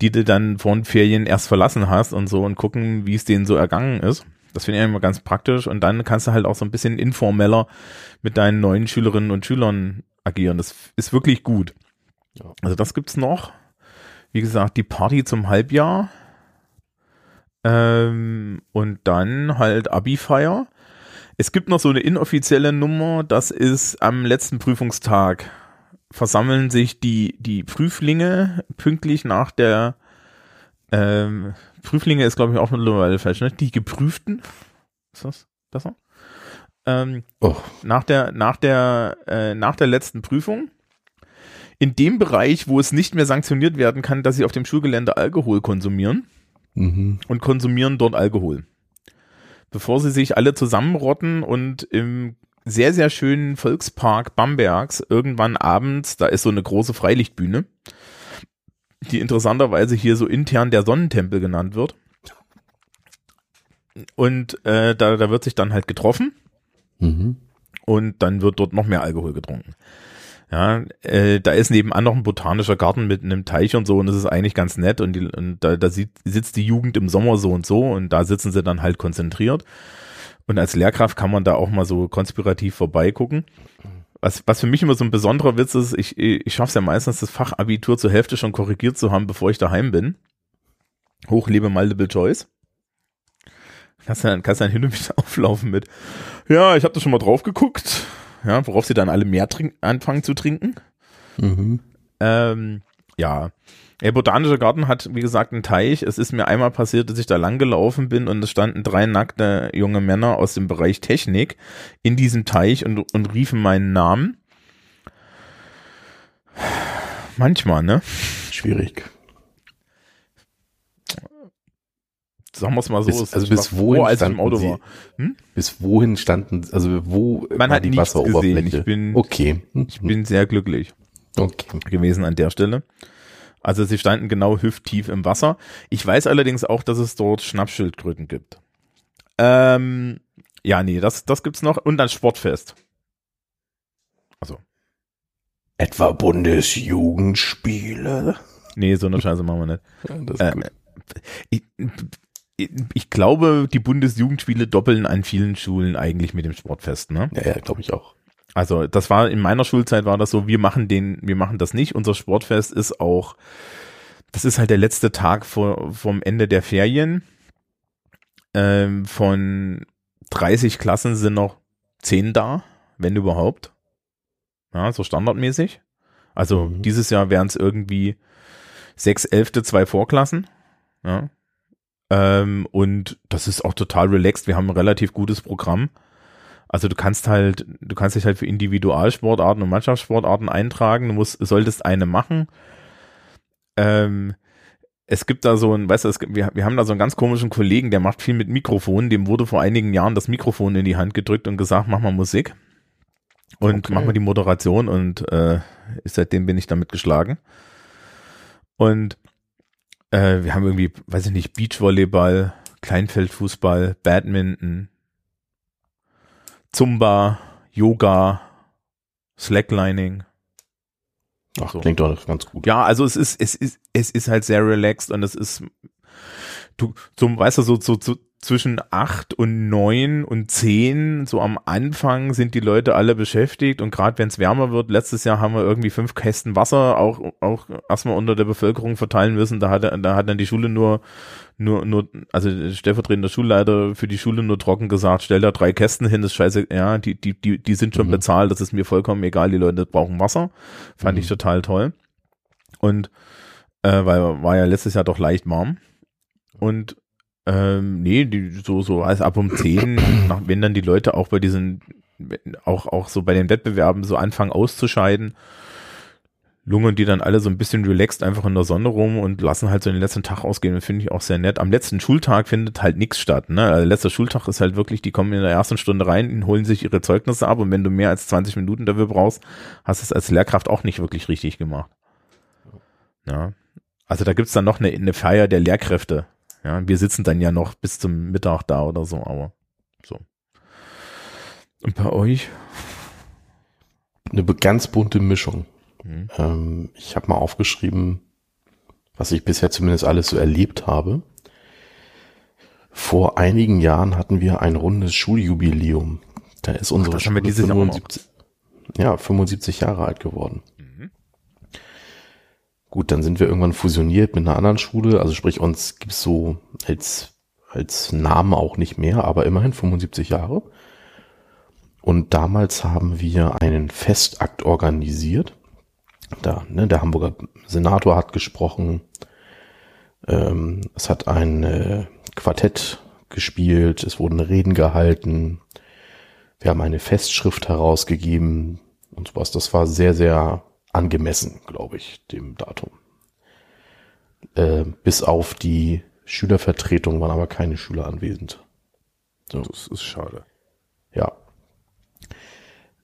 S2: die du dann vor den Ferien erst verlassen hast und so und gucken, wie es denen so ergangen ist. Das finde ich immer ganz praktisch. Und dann kannst du halt auch so ein bisschen informeller mit deinen neuen Schülerinnen und Schülern agieren. Das ist wirklich gut. Ja. Also das gibt's noch. Wie gesagt, die Party zum Halbjahr. Ähm, und dann halt Abi-Feier. Es gibt noch so eine inoffizielle Nummer, das ist am letzten Prüfungstag versammeln sich die, die Prüflinge pünktlich nach der ähm, Prüflinge ist, glaube ich, auch mittlerweile falsch, ne? Die geprüften. Ist das besser? Ähm, oh. Nach der, nach der, äh, nach der letzten Prüfung in dem Bereich, wo es nicht mehr sanktioniert werden kann, dass sie auf dem Schulgelände Alkohol konsumieren
S1: Mhm.
S2: und konsumieren dort Alkohol. Bevor sie sich alle zusammenrotten und im sehr, sehr schönen Volkspark Bambergs irgendwann abends, da ist so eine große Freilichtbühne, die interessanterweise hier so intern der Sonnentempel genannt wird. Und äh, da, da wird sich dann halt getroffen
S1: Mhm.
S2: und dann wird dort noch mehr Alkohol getrunken. Ja, äh, da ist nebenan noch ein botanischer Garten mit einem Teich und so und das ist eigentlich ganz nett und, die, und da, da sieht, sitzt die Jugend im Sommer so und so und da sitzen sie dann halt konzentriert. Und als Lehrkraft kann man da auch mal so konspirativ vorbeigucken. Was, was für mich immer so ein besonderer Witz ist, ich, ich schaffe es ja meistens, das Fachabitur zur Hälfte schon korrigiert zu haben, bevor ich daheim bin. Hochlebe Multiple Choice. Kannst dann, kannst dann hin und wieder auflaufen mit, ja, ich habe da schon mal drauf geguckt, ja, worauf sie dann alle mehr anfangen zu trinken.
S1: Mhm.
S2: Ähm, ja. Der Botanische Garten hat, wie gesagt, einen Teich. Es ist mir einmal passiert, dass ich da lang gelaufen bin und es standen drei nackte junge Männer aus dem Bereich Technik in diesem Teich und, und riefen meinen Namen. Manchmal, ne?
S1: Schwierig.
S2: Sagen wir es mal so.
S1: Bis-
S2: es
S1: also bis wohin
S2: als ich im
S1: standen
S2: Auto war.
S1: Bis wohin standen, also wo
S2: Man hat
S1: die Wasseroberfläche?
S2: gesehen. Ich bin-
S1: okay.
S2: Ich bin sehr glücklich.
S1: okay.
S2: gewesen an der Stelle. Also sie standen genau hüfttief im Wasser. Ich weiß allerdings auch, dass es dort Schnappschildkröten gibt. Ähm, ja, nee, das, das gibt's noch. Und dann Sportfest. Also,
S1: Etwa Bundesjugendspiele.
S2: nee, so eine Scheiße machen wir nicht.
S1: Ja,
S2: Äh,
S1: gut.
S2: ich, ich, glaube, die Bundesjugendspiele doppeln an vielen Schulen eigentlich mit dem Sportfest, ne?
S1: Ja, ja, glaube ich auch.
S2: Also das war in meiner Schulzeit war das so, wir machen den, wir machen das nicht. Unser Sportfest ist auch, das ist halt der letzte Tag vor, vom Ende der Ferien. Ähm, von 30 Klassen sind noch 10 da, wenn überhaupt. Ja, so standardmäßig. Also
S1: Mhm.
S2: dieses Jahr wären es irgendwie sechs Elfte, zwei Vorklassen. Ja. Ähm, und das ist auch total relaxed. Wir haben ein relativ gutes Programm. Also du kannst halt, du kannst dich halt für Individualsportarten und Mannschaftssportarten eintragen. Du musst, solltest eine machen. Ähm, es gibt da so ein, weißt du, es gibt, wir, wir haben da so einen ganz komischen Kollegen, der macht viel mit Mikrofonen. Dem wurde vor einigen Jahren das Mikrofon in die Hand gedrückt und gesagt, mach mal Musik. Und
S1: Okay.
S2: mach mal die Moderation und äh, seitdem bin ich damit geschlagen. Und äh, wir haben irgendwie, weiß ich nicht, Beachvolleyball, Kleinfeldfußball, Badminton, Zumba, Yoga, Slacklining.
S1: Ach,
S2: so.
S1: klingt doch ganz gut.
S2: Ja, also es ist, es ist, es ist halt sehr relaxed und es ist, du, so, weißt du, so, so, so zwischen acht und neun und zehn, so am Anfang sind die Leute alle beschäftigt und gerade wenn es wärmer wird, letztes Jahr haben wir irgendwie fünf Kästen Wasser auch, auch erstmal unter der Bevölkerung verteilen müssen, da hat, da hat dann die Schule nur, nur, nur, also der stellvertretender Schulleiter für die Schule nur trocken gesagt, stell da drei Kästen hin, das ist scheiße, ja, die, die, die, die sind schon
S1: Mhm.
S2: bezahlt, das ist mir vollkommen egal, die Leute brauchen Wasser. Fand ich
S1: Mhm.
S2: total toll. Und äh, weil war ja letztes Jahr doch leicht warm. Und ähm, nee, die, so, so als ab um 10, nach, wenn dann die Leute auch bei diesen, auch, auch so bei den Wettbewerben so anfangen auszuscheiden, lungern die dann alle so ein bisschen relaxed einfach in der Sonne rum und lassen halt so den letzten Tag ausgehen. Das finde ich auch sehr nett. Am letzten Schultag findet halt nichts statt. Ne? Also letzter Schultag ist halt wirklich, die kommen in der ersten Stunde rein, holen sich ihre Zeugnisse ab und wenn du mehr als 20 Minuten dafür brauchst, hast du es als Lehrkraft auch nicht wirklich richtig gemacht. Ja. Also da gibt's dann noch eine, eine Feier der Lehrkräfte. Ja, wir sitzen dann ja noch bis zum Mittag da oder so, aber so. Und bei euch?
S1: Eine ganz bunte Mischung.
S2: Hm.
S1: Ähm, ich habe mal aufgeschrieben, was ich bisher zumindest alles so erlebt habe. Vor einigen Jahren hatten wir ein rundes Schuljubiläum. Da ist unsere
S2: wir
S1: Schule
S2: dieses Jahr auch noch.
S1: 75, ja, 75 Jahre alt geworden. Gut, dann sind wir irgendwann fusioniert mit einer anderen Schule. Also sprich, uns gibt's so als, als Namen auch nicht mehr, aber immerhin 75 Jahre. Und damals haben wir einen Festakt organisiert. Da, ne, der Hamburger Senator hat gesprochen. Ähm, es hat ein äh, Quartett gespielt. Es wurden Reden gehalten. Wir haben eine Festschrift herausgegeben und sowas. Das war sehr, sehr angemessen, glaube ich, dem Datum. Äh, bis auf die Schülervertretung waren aber keine Schüler anwesend.
S2: So. Das ist schade.
S1: Ja.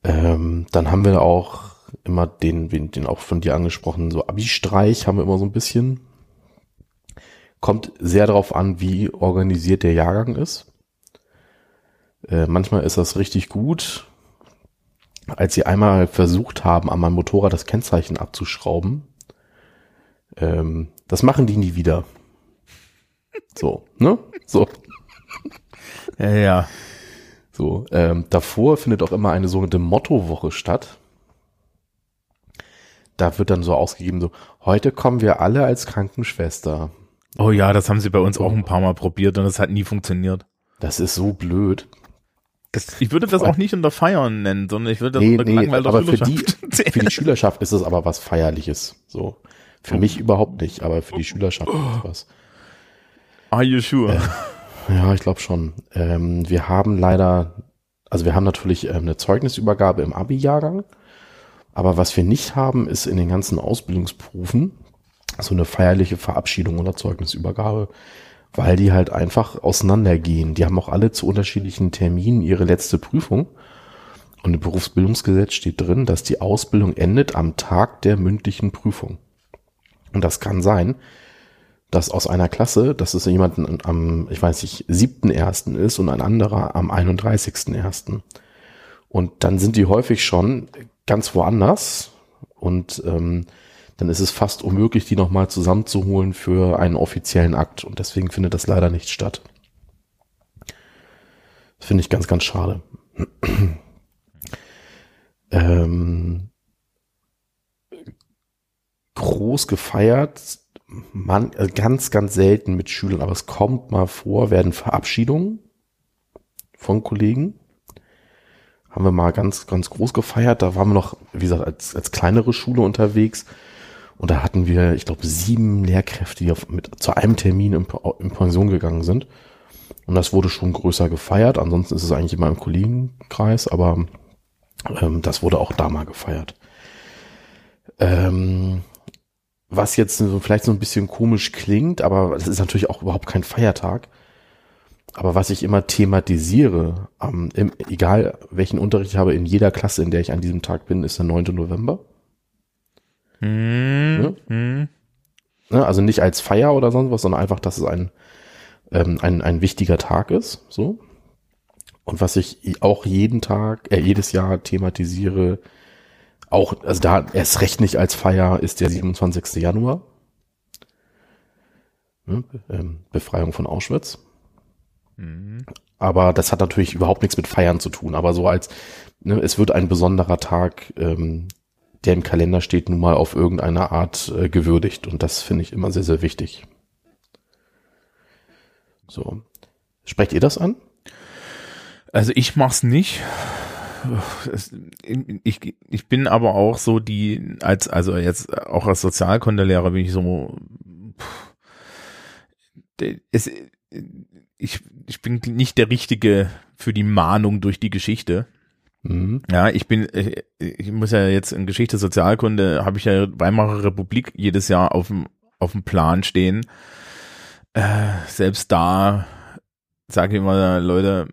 S1: Ähm, dann haben wir auch immer den, den auch von dir angesprochenen, so Abi-Streich haben wir immer so ein bisschen. Kommt sehr darauf an, wie organisiert der Jahrgang ist. Äh, manchmal ist das richtig gut. Als sie einmal versucht haben, an meinem Motorrad das Kennzeichen abzuschrauben, ähm, das machen die nie wieder. So, ne? So.
S2: Ja, ja.
S1: So, ähm, davor findet auch immer eine sogenannte Mottowoche statt. Da wird dann so ausgegeben, so, heute kommen wir alle als Krankenschwester.
S2: Oh ja, das haben sie bei uns auch ein paar Mal probiert und es hat nie funktioniert.
S1: Das ist so blöd.
S2: Das, ich würde das auch nicht unter Feiern nennen, sondern ich würde das
S1: Nee,
S2: unter
S1: nee, aber für die, für die Schülerschaft ist es aber was Feierliches. So. Für
S2: Oh.
S1: mich überhaupt nicht, aber für die Schülerschaft ist es was.
S2: Are you sure?
S1: Ja, ich glaube schon. Ähm, wir haben leider, also wir haben natürlich ähm, eine Zeugnisübergabe im Abi-Jahrgang, aber was wir nicht haben, ist in den ganzen Ausbildungsberufen so eine feierliche Verabschiedung oder Zeugnisübergabe, weil die halt einfach auseinandergehen. Die haben auch alle zu unterschiedlichen Terminen ihre letzte Prüfung. Und im Berufsbildungsgesetz steht drin, dass die Ausbildung endet am Tag der mündlichen Prüfung. Und das kann sein, dass aus einer Klasse, dass es jemand am, ich weiß nicht, siebten ersten ist und ein anderer am 31.ersten. Und dann sind die häufig schon ganz woanders und ähm, dann ist es fast unmöglich, die nochmal zusammenzuholen für einen offiziellen Akt. Und deswegen findet das leider nicht statt. Das finde ich ganz, ganz schade. ähm, groß gefeiert, man, also ganz, ganz selten mit Schülern, aber es kommt mal vor, werden Verabschiedungen von Kollegen. Haben wir mal ganz, ganz groß gefeiert. Da waren wir noch, wie gesagt, als, als kleinere Schule unterwegs. Und da hatten wir, ich glaube, sieben Lehrkräfte, die auf, mit, zu einem Termin in, in Pension gegangen sind. Und das wurde schon größer gefeiert. Ansonsten ist es eigentlich immer im Kollegenkreis, aber ähm, das wurde auch da mal gefeiert. Ähm, was jetzt so, vielleicht so ein bisschen komisch klingt, aber das ist natürlich auch überhaupt kein Feiertag. Aber was ich immer thematisiere, ähm, im, egal welchen Unterricht ich habe, in jeder Klasse, in der ich an diesem Tag bin, ist der 9. November.
S2: Hm, hm.
S1: Ne? Also nicht als Feier oder sonst was, sondern einfach, dass es ein, ähm, ein, ein wichtiger Tag ist. So. Und was ich auch jeden Tag, äh, jedes Jahr thematisiere, auch, also da erst recht nicht als Feier ist der 27. Januar. Ne? Ähm, Befreiung von Auschwitz.
S2: Mhm.
S1: Aber das hat natürlich überhaupt nichts mit Feiern zu tun. Aber so als, ne, es wird ein besonderer Tag, ähm, der im Kalender steht, nun mal auf irgendeine Art äh, gewürdigt. Und das finde ich immer sehr, sehr wichtig. So. Sprecht ihr das an?
S2: Also ich mach's nicht. Ich, ich bin aber auch so die, als, also jetzt auch als Sozialkundelehrer bin ich so, es, ich, ich bin nicht der Richtige für die Mahnung durch die Geschichte.
S1: Mhm.
S2: Ja, ich bin, ich, ich muss ja jetzt in Geschichte Sozialkunde, habe ich ja Weimarer Republik jedes Jahr auf dem, auf dem Plan stehen. Äh, selbst da sage ich immer, Leute,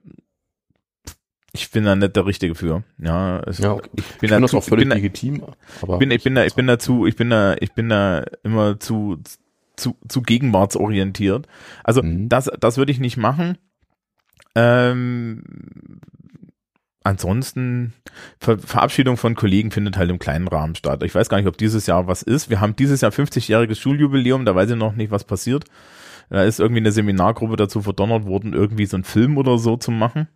S2: ich bin da nicht der Richtige für. Ja, es,
S1: Ja, okay.
S2: ich
S1: Ich
S2: bin
S1: finde
S2: da
S1: das
S2: zu,
S1: auch völlig
S2: ich bin, da-
S1: legitim.
S2: Ich bin, ich bin da, ich bin dazu, ich bin da, ich bin da immer zu, zu, zu gegenwartsorientiert. Also
S1: Mhm.
S2: das, das würde ich nicht machen. Ähm, ansonsten Ver Verabschiedung von Kollegen findet halt im kleinen Rahmen statt. Ich weiß gar nicht, ob dieses Jahr was ist. Wir haben dieses Jahr 50-jähriges Schuljubiläum, da weiß ich noch nicht, was passiert. Da ist irgendwie eine Seminargruppe dazu verdonnert worden, irgendwie so einen Film oder so zu machen.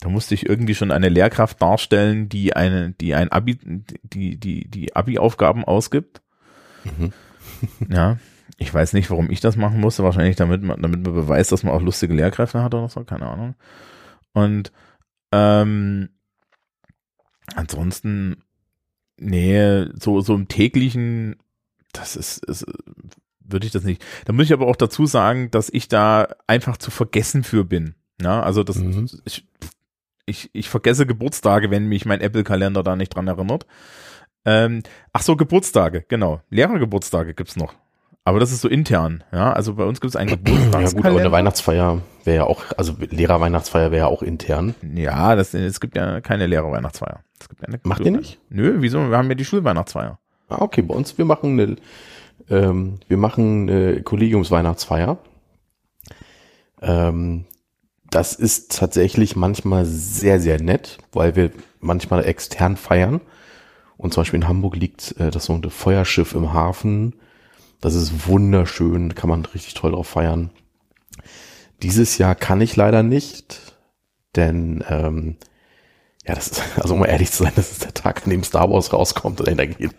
S2: Da musste ich irgendwie schon eine Lehrkraft darstellen, die eine, die ein Abi, die, die, die Abi-Aufgaben ausgibt.
S1: Mhm.
S2: Ja. Ich weiß nicht, warum ich das machen musste. Wahrscheinlich damit man, damit man beweist, dass man auch lustige Lehrkräfte hat oder so, keine Ahnung. Und ähm, ansonsten, nee, so, so im täglichen, das ist, ist würde ich das nicht. Da muss ich aber auch dazu sagen, dass ich da einfach zu vergessen für bin. Ja, also das,
S1: Mhm.
S2: ich, ich, ich vergesse Geburtstage, wenn mich mein Apple-Kalender da nicht dran erinnert. Ähm, ach so, Geburtstage, genau. Lehrergeburtstage gibt's noch. Aber das ist so intern, ja. Also bei uns gibt's einen Geburtstagskalender.
S1: Ja gut, aber eine Weihnachtsfeier wäre ja auch, also Lehrerweihnachtsfeier wäre ja auch intern.
S2: Ja, das, es gibt ja keine Lehrerweihnachtsfeier. Es gibt eine
S1: Macht ihr nicht?
S2: Nö, wieso? Wir haben ja die Schulweihnachtsfeier.
S1: Ah, okay, bei uns, wir machen eine, ähm, wir machen eine Kollegiumsweihnachtsfeier. Ähm, das ist tatsächlich manchmal sehr, sehr nett, weil wir manchmal extern feiern. Und zum Beispiel in Hamburg liegt äh, das sogenannte Feuerschiff im Hafen. Das ist wunderschön, kann man richtig toll drauf feiern. Dieses Jahr kann ich leider nicht, denn ähm, ja, das ist, also um ehrlich zu sein, das ist der Tag, an dem Star Wars rauskommt. Und da gehe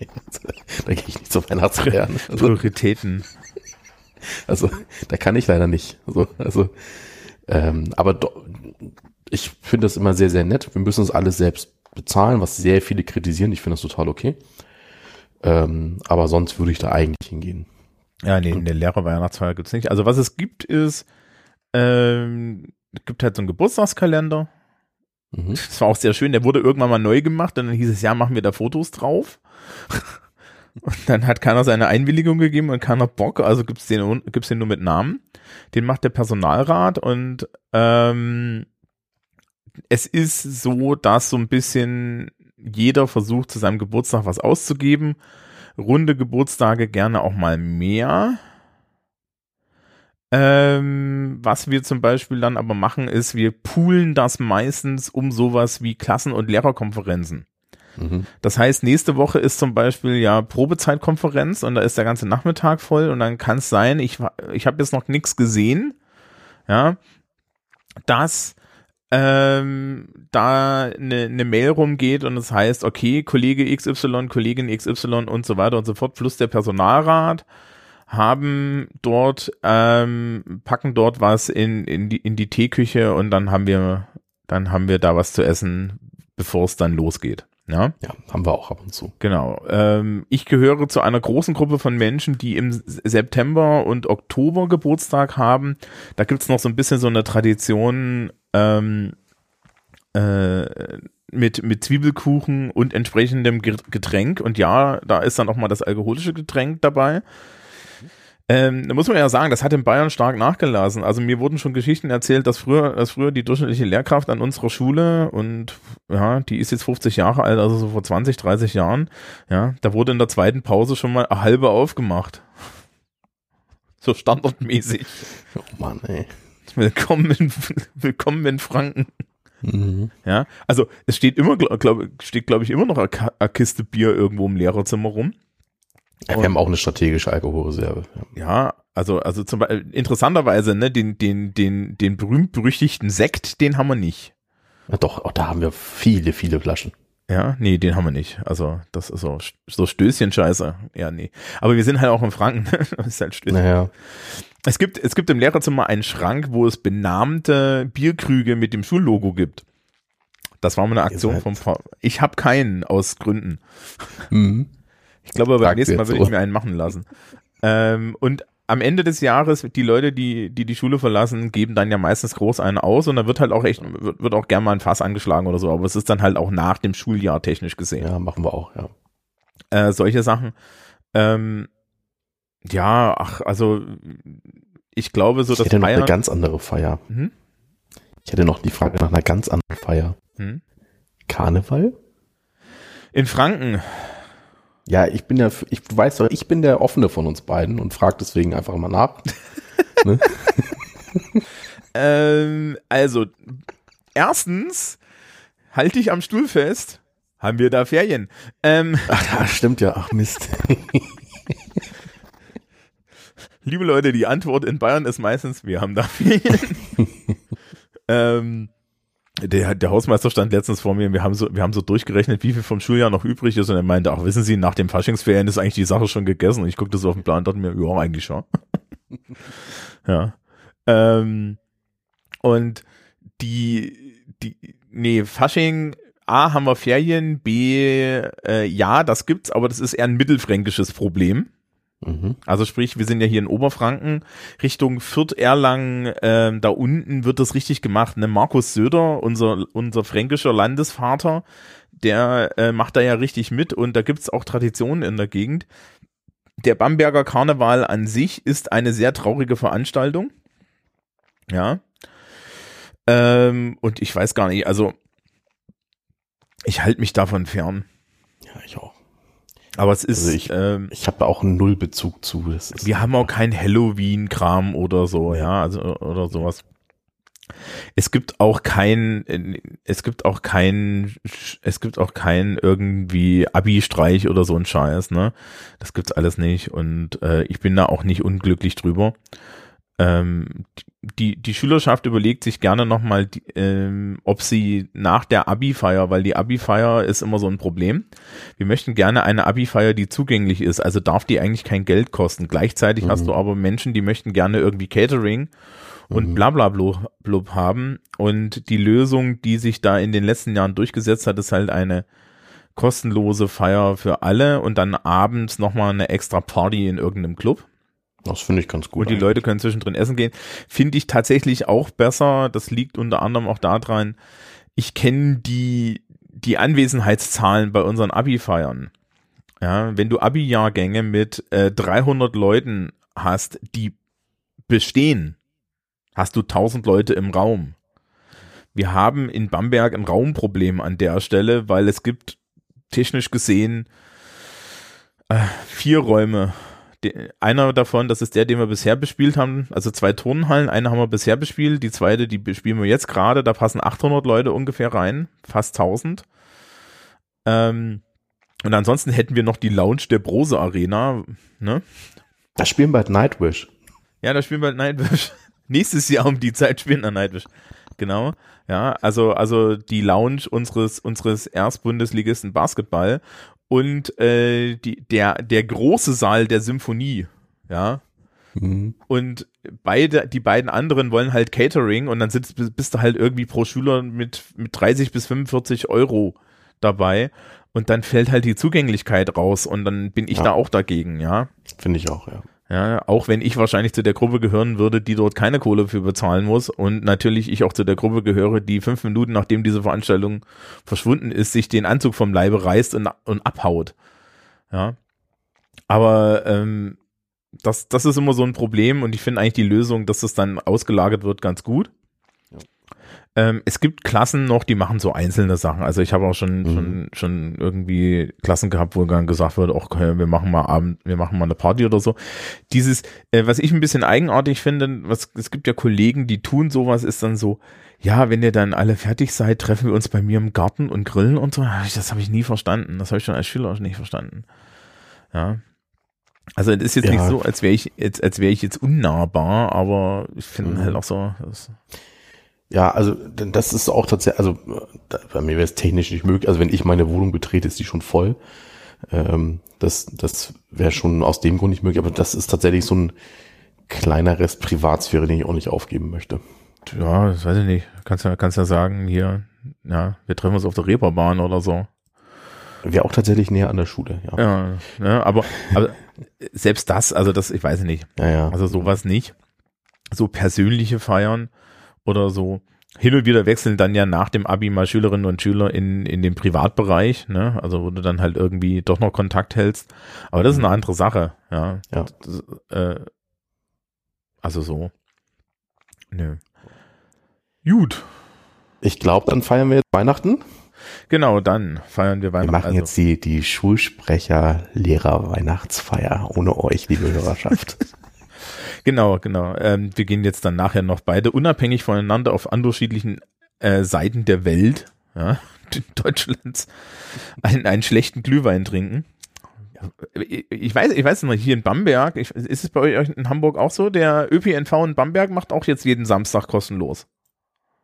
S1: da geh ich nicht zu Weihnachtsfeiern.
S2: Also, Prioritäten.
S1: Also da kann ich leider nicht. Also, also ähm, aber do, ich finde das immer sehr, sehr nett. Wir müssen uns alles selbst bezahlen, was sehr viele kritisieren. Ich finde das total okay. Ähm, aber sonst würde ich da eigentlich hingehen.
S2: Ja, nee, in der Lehrer-Weihnachtsfeier gibt's nicht. Also was es gibt ist, ähm, es gibt halt so einen Geburtstagskalender. Mhm. Das war auch sehr schön. Der wurde irgendwann mal neu gemacht und dann hieß es, ja, machen wir da Fotos drauf. Und dann hat keiner seine Einwilligung gegeben und keiner Bock, also gibt's den, gibt's den nur mit Namen. Den macht der Personalrat und ähm, es ist so, dass so ein bisschen jeder versucht, zu seinem Geburtstag was auszugeben. Runde Geburtstage gerne auch mal mehr. Ähm, was wir zum Beispiel dann aber machen, ist, wir poolen das meistens um sowas wie Klassen- und Lehrerkonferenzen. Mhm. Das heißt, nächste Woche ist zum Beispiel ja Probezeitkonferenz und da ist der ganze Nachmittag voll und dann kann es sein, ich, ich habe jetzt noch nichts gesehen, ja, dass ähm, da eine, eine Mail rumgeht und es heißt, okay, Kollege XY, Kollegin XY und so weiter und so fort, plus der Personalrat haben dort, ähm, packen dort was in, in, die, in die Teeküche und dann haben wir, dann haben wir da was zu essen, bevor es dann losgeht. Ja?
S1: ja, haben wir auch ab und zu.
S2: Genau. Ähm, ich gehöre zu einer großen Gruppe von Menschen, die im September und Oktober Geburtstag haben. Da gibt's noch so ein bisschen so eine Tradition ähm, äh, mit, mit Zwiebelkuchen und entsprechendem Getränk. Und ja, da ist dann auch mal das alkoholische Getränk dabei. Ähm, da muss man ja sagen, das hat in Bayern stark nachgelassen. Also mir wurden schon Geschichten erzählt, dass früher, dass früher die durchschnittliche Lehrkraft an unserer Schule und ja, die ist jetzt 50 Jahre alt, also so vor 20, 30 Jahren, ja, da wurde in der zweiten Pause schon mal eine halbe aufgemacht. So standardmäßig.
S1: Oh Mann, ey.
S2: Willkommen in, willkommen in Franken. Mhm. Ja, also es steht immer, glaube steht glaube ich immer noch eine, eine Kiste Bier irgendwo im Lehrerzimmer rum.
S1: Ja, wir haben auch eine strategische Alkoholreserve.
S2: Ja, also, also zum Beispiel, interessanterweise, ne, den, den, den, den berühmt-berüchtigten Sekt, den haben wir nicht.
S1: Ja, doch, auch da haben wir viele, viele Flaschen.
S2: Ja, nee, den haben wir nicht. Also, das ist so, so Stößchen-Scheiße. Ja, nee. Aber wir sind halt auch in Franken. das ist halt Stößchen.
S1: Naja.
S2: Es gibt, es gibt im Lehrerzimmer einen Schrank, wo es benahmte Bierkrüge mit dem Schullogo gibt. Das war mal eine Aktion vom, ich habe keinen aus Gründen. Mhm. Ich glaube, beim nächsten Mal würde ich mir einen machen lassen. Ähm, und am Ende des Jahres, die Leute, die, die die Schule verlassen, geben dann ja meistens groß einen aus und da wird halt auch echt, wird, wird auch gern mal ein Fass angeschlagen oder so, aber es ist dann halt auch nach dem Schuljahr technisch gesehen.
S1: Ja, machen wir auch, ja.
S2: Äh, solche Sachen. Ähm, ja, ach, also ich glaube so,
S1: dass. Ich hätte noch eine ganz andere Feier. Mhm. Ich hätte noch die Frage nach einer ganz anderen Feier. Mhm. Karneval?
S2: In Franken
S1: ja, ich bin ja, ich weiß doch, ich bin der Offene von uns beiden und frage deswegen einfach mal nach. ne?
S2: ähm, also, erstens, halte ich am Stuhl fest, haben wir da Ferien. Ähm,
S1: Ach, ja, stimmt ja, ach Mist.
S2: Liebe Leute, die Antwort in Bayern ist meistens, wir haben da Ferien. ähm, der, der Hausmeister stand letztens vor mir, wir haben so, wir haben so durchgerechnet, wie viel vom Schuljahr noch übrig ist und er meinte, ach, wissen Sie, nach dem Faschingsferien ist eigentlich die Sache schon gegessen. Und ich guckte so auf den Plan und dachte mir, ja, eigentlich schon. ja. Ähm, und die, die, nee, Fasching, A, haben wir Ferien, B, äh, ja, das gibt's, aber das ist eher ein mittelfränkisches Problem. Also sprich, wir sind ja hier in Oberfranken, Richtung Fürth, Erlangen, äh, da unten wird das richtig gemacht. Ne? Markus Söder, unser, unser fränkischer Landesvater, der äh, macht da ja richtig mit und da gibt's auch Traditionen in der Gegend. Der Bamberger Karneval an sich ist eine sehr traurige Veranstaltung. Ja. Ähm, und ich weiß gar nicht, also ich halte mich davon fern.
S1: Ja, ich auch.
S2: Aber es ist.
S1: Also ich ähm, ich habe auch einen Nullbezug zu.
S2: wir haben auch kein Halloween-Kram oder so, ja, also oder sowas. Es gibt auch kein, es gibt auch kein, es gibt auch kein irgendwie Abi-Streich oder so ein Scheiß, ne? Das gibt's alles nicht und äh, ich bin da auch nicht unglücklich drüber. Ähm, die, die Schülerschaft überlegt sich gerne nochmal, ähm, ob sie nach der Abi-Feier, weil die Abi-Feier ist immer so ein Problem. Wir möchten gerne eine Abi-Feier, die zugänglich ist, also darf die eigentlich kein Geld kosten. Gleichzeitig mhm. hast du aber Menschen, die möchten gerne irgendwie Catering und mhm. bla bla blub haben. Und die Lösung, die sich da in den letzten Jahren durchgesetzt hat, ist halt eine kostenlose Feier für alle und dann abends nochmal eine extra Party in irgendeinem Club.
S1: Das finde ich ganz gut.
S2: Und die eigentlich. Leute können zwischendrin essen gehen. Finde ich tatsächlich auch besser. Das liegt unter anderem auch daran, ich kenne die, die Anwesenheitszahlen bei unseren Abi-Feiern. Ja, wenn du Abi-Jahrgänge mit äh, 300 Leuten hast, die bestehen, hast du 1000 Leute im Raum. Wir haben in Bamberg ein Raumproblem an der Stelle, weil es gibt technisch gesehen äh, vier Räume einer davon, das ist der, den wir bisher bespielt haben, also zwei Turnhallen, eine haben wir bisher bespielt, die zweite, die bespielen wir jetzt gerade, da passen 800 Leute ungefähr rein, fast 1000. Ähm, und ansonsten hätten wir noch die Lounge der Brose Arena, ne?
S1: Da spielen bald Nightwish.
S2: Ja, da spielen bald Nightwish. Nächstes Jahr um die Zeit spielen wir Nightwish. Genau. Ja, also, also die Lounge unseres, unseres Erstbundesligisten Basketball und äh, die, der, der große Saal der Symphonie, ja. Mhm. Und beide, die beiden anderen wollen halt Catering und dann sitzt, bist du halt irgendwie pro Schüler mit, mit 30 bis 45 Euro dabei und dann fällt halt die Zugänglichkeit raus und dann bin ich ja. da auch dagegen, ja.
S1: Finde ich auch, ja.
S2: Ja, auch wenn ich wahrscheinlich zu der Gruppe gehören würde, die dort keine Kohle für bezahlen muss und natürlich ich auch zu der Gruppe gehöre, die fünf Minuten nachdem diese Veranstaltung verschwunden ist, sich den Anzug vom Leibe reißt und, und abhaut. Ja. Aber ähm, das, das ist immer so ein Problem und ich finde eigentlich die Lösung, dass es dann ausgelagert wird, ganz gut. Ähm, es gibt Klassen noch, die machen so einzelne Sachen. Also ich habe auch schon, mhm. schon, schon irgendwie Klassen gehabt, wo dann gesagt wird, okay, wir machen mal Abend, wir machen mal eine Party oder so. Dieses, äh, was ich ein bisschen eigenartig finde, was, es gibt ja Kollegen, die tun sowas, ist dann so, ja, wenn ihr dann alle fertig seid, treffen wir uns bei mir im Garten und grillen und so. Das habe ich nie verstanden. Das habe ich schon als Schüler auch nicht verstanden. Ja. Also es ist jetzt ja. nicht so, als wäre ich jetzt, als wäre ich jetzt unnahbar, aber ich finde mhm. halt auch so. Das,
S1: ja, also das ist auch tatsächlich, also bei mir wäre es technisch nicht möglich. Also wenn ich meine Wohnung betrete, ist die schon voll. Ähm, das das wäre schon aus dem Grund nicht möglich. Aber das ist tatsächlich so ein kleiner Rest Privatsphäre, den ich auch nicht aufgeben möchte.
S2: Ja, das weiß ich nicht. Kannst ja kannst ja sagen hier, ja, wir treffen uns auf der Reeperbahn oder so.
S1: Wäre auch tatsächlich näher an der Schule, ja.
S2: Ja, ne, aber, aber selbst das, also das, ich weiß nicht.
S1: Ja, ja.
S2: Also sowas nicht. So persönliche Feiern oder so. Hin und wieder wechseln dann ja nach dem Abi mal Schülerinnen und Schüler in, in den Privatbereich, ne? Also wo du dann halt irgendwie doch noch Kontakt hältst. Aber das ist eine mhm. andere Sache, ja.
S1: ja.
S2: Das, äh, also so. Nö. Gut.
S1: Ich glaube, dann feiern wir jetzt Weihnachten.
S2: Genau, dann feiern wir Weihnachten.
S1: Wir machen also. jetzt die, die Schulsprecher-Lehrer-Weihnachtsfeier ohne euch, liebe Hörerschaft.
S2: Genau, genau. Ähm, wir gehen jetzt dann nachher noch beide unabhängig voneinander auf unterschiedlichen äh, Seiten der Welt, ja, Deutschlands, einen, einen schlechten Glühwein trinken. Ich weiß, ich weiß noch, hier in Bamberg, ich, ist es bei euch in Hamburg auch so? Der ÖPNV in Bamberg macht auch jetzt jeden Samstag kostenlos.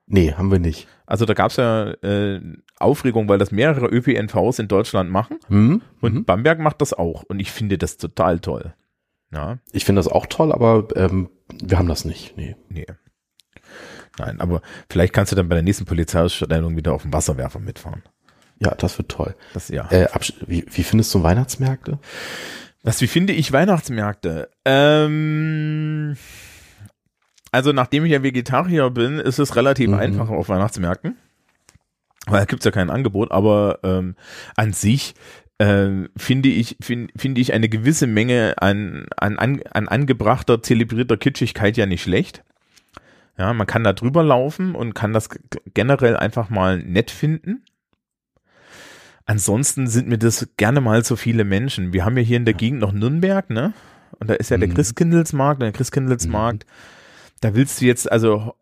S1: Nee, haben wir nicht.
S2: Also da gab es ja äh, Aufregung, weil das mehrere ÖPNVs in Deutschland machen.
S1: Mhm.
S2: Und. Bamberg macht das auch. Und ich finde das total toll. Ja.
S1: Ich finde das auch toll, aber ähm, wir haben das nicht. Nee.
S2: Nee. Nein, aber vielleicht kannst du dann bei der nächsten Polizeiausstellung wieder auf dem Wasserwerfer mitfahren.
S1: Ja, das wird toll.
S2: Das, ja.
S1: Äh, wie, wie findest du Weihnachtsmärkte?
S2: Was, wie finde ich Weihnachtsmärkte? Ähm, also nachdem ich ja Vegetarier bin, ist es relativ mhm. einfach auf Weihnachtsmärkten. Weil da gibt's ja kein Angebot, aber ähm, an sich äh, finde ich, finde finde ich eine gewisse Menge an, an, an, an angebrachter, zelebrierter Kitschigkeit ja nicht schlecht. Ja, man kann da drüber laufen und kann das generell einfach mal nett finden. Ansonsten sind mir das gerne mal so viele Menschen. Wir haben ja hier in der Gegend noch Nürnberg, ne? Und da ist ja der mhm. Christkindlesmarkt, der Christkindlesmarkt. Mhm. Da willst du jetzt, also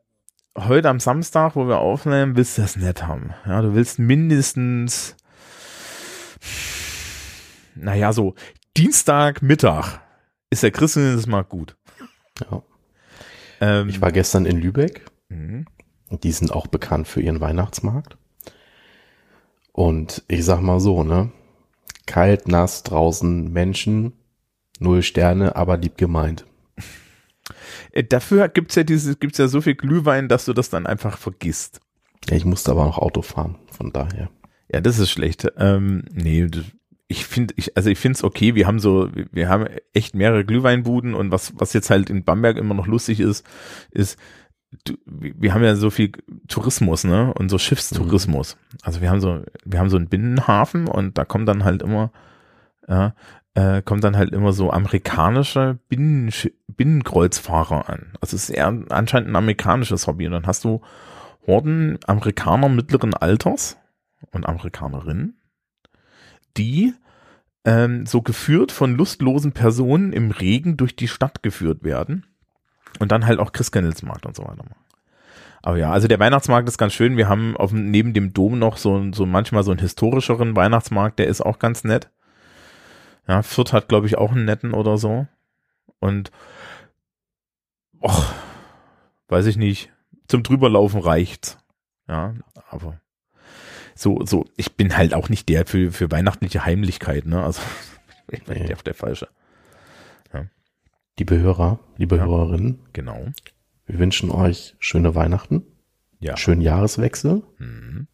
S2: heute am Samstag, wo wir aufnehmen, willst du das nett haben. Ja, du willst mindestens naja, so Dienstagmittag ist der Christkindlesmarkt gut.
S1: Ja. Ähm, ich war gestern in Lübeck. Mhm. Die sind auch bekannt für ihren Weihnachtsmarkt. Und ich sag mal so, ne? Kalt, nass, draußen Menschen, null Sterne, aber lieb gemeint.
S2: Äh, dafür gibt's ja dieses, gibt's ja so viel Glühwein, dass du das dann einfach vergisst.
S1: Ja, ich musste aber noch Auto fahren, von daher.
S2: Ja, das ist schlecht. Ähm, nee, ich finde, ich, also ich finde es okay, wir haben so, wir haben echt mehrere Glühweinbuden und was, was jetzt halt in Bamberg immer noch lustig ist, ist, du, wir haben ja so viel Tourismus, ne? Und so Schiffstourismus. Mhm. Also wir haben so, wir haben so einen Binnenhafen und da kommen dann halt immer, ja, äh, kommt dann halt immer so amerikanische Binnen, Binnenkreuzfahrer an. Also es ist eher anscheinend ein amerikanisches Hobby. Und dann hast du Horden Amerikaner mittleren Alters und Amerikanerinnen, die ähm, so geführt von lustlosen Personen im Regen durch die Stadt geführt werden und dann halt auch Christkindlesmarkt und so weiter Aber ja, also der Weihnachtsmarkt ist ganz schön. Wir haben auf, neben dem Dom noch so, so manchmal so einen historischeren Weihnachtsmarkt, der ist auch ganz nett. Ja, Fürth hat, glaube ich, auch einen netten oder so. Und, och, weiß ich nicht, zum Drüberlaufen reicht's. Ja, aber so, so, ich bin halt auch nicht der für, für weihnachtliche Heimlichkeit, ne? Also, ich bin nee. der, der Falsche.
S1: Ja. Liebe Hörer, liebe ja. Hörerinnen.
S2: Genau.
S1: Wir wünschen euch schöne Weihnachten. Ja. Schönen Jahreswechsel. Mhm.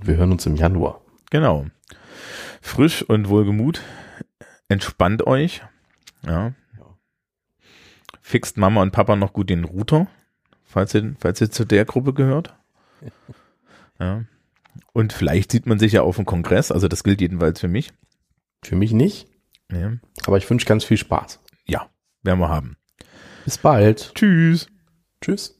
S1: Wir hören uns im Januar.
S2: Genau. Frisch und wohlgemut. Entspannt euch. Ja. Fixt Mama und Papa noch gut den Router, falls ihr, falls ihr zu der Gruppe gehört. Ja. Und vielleicht sieht man sich ja auf dem Kongress, also das gilt jedenfalls für mich.
S1: Für mich nicht. Ja. Aber ich wünsche ganz viel Spaß.
S2: Ja, werden wir haben.
S1: Bis bald.
S2: Tschüss.
S1: Tschüss.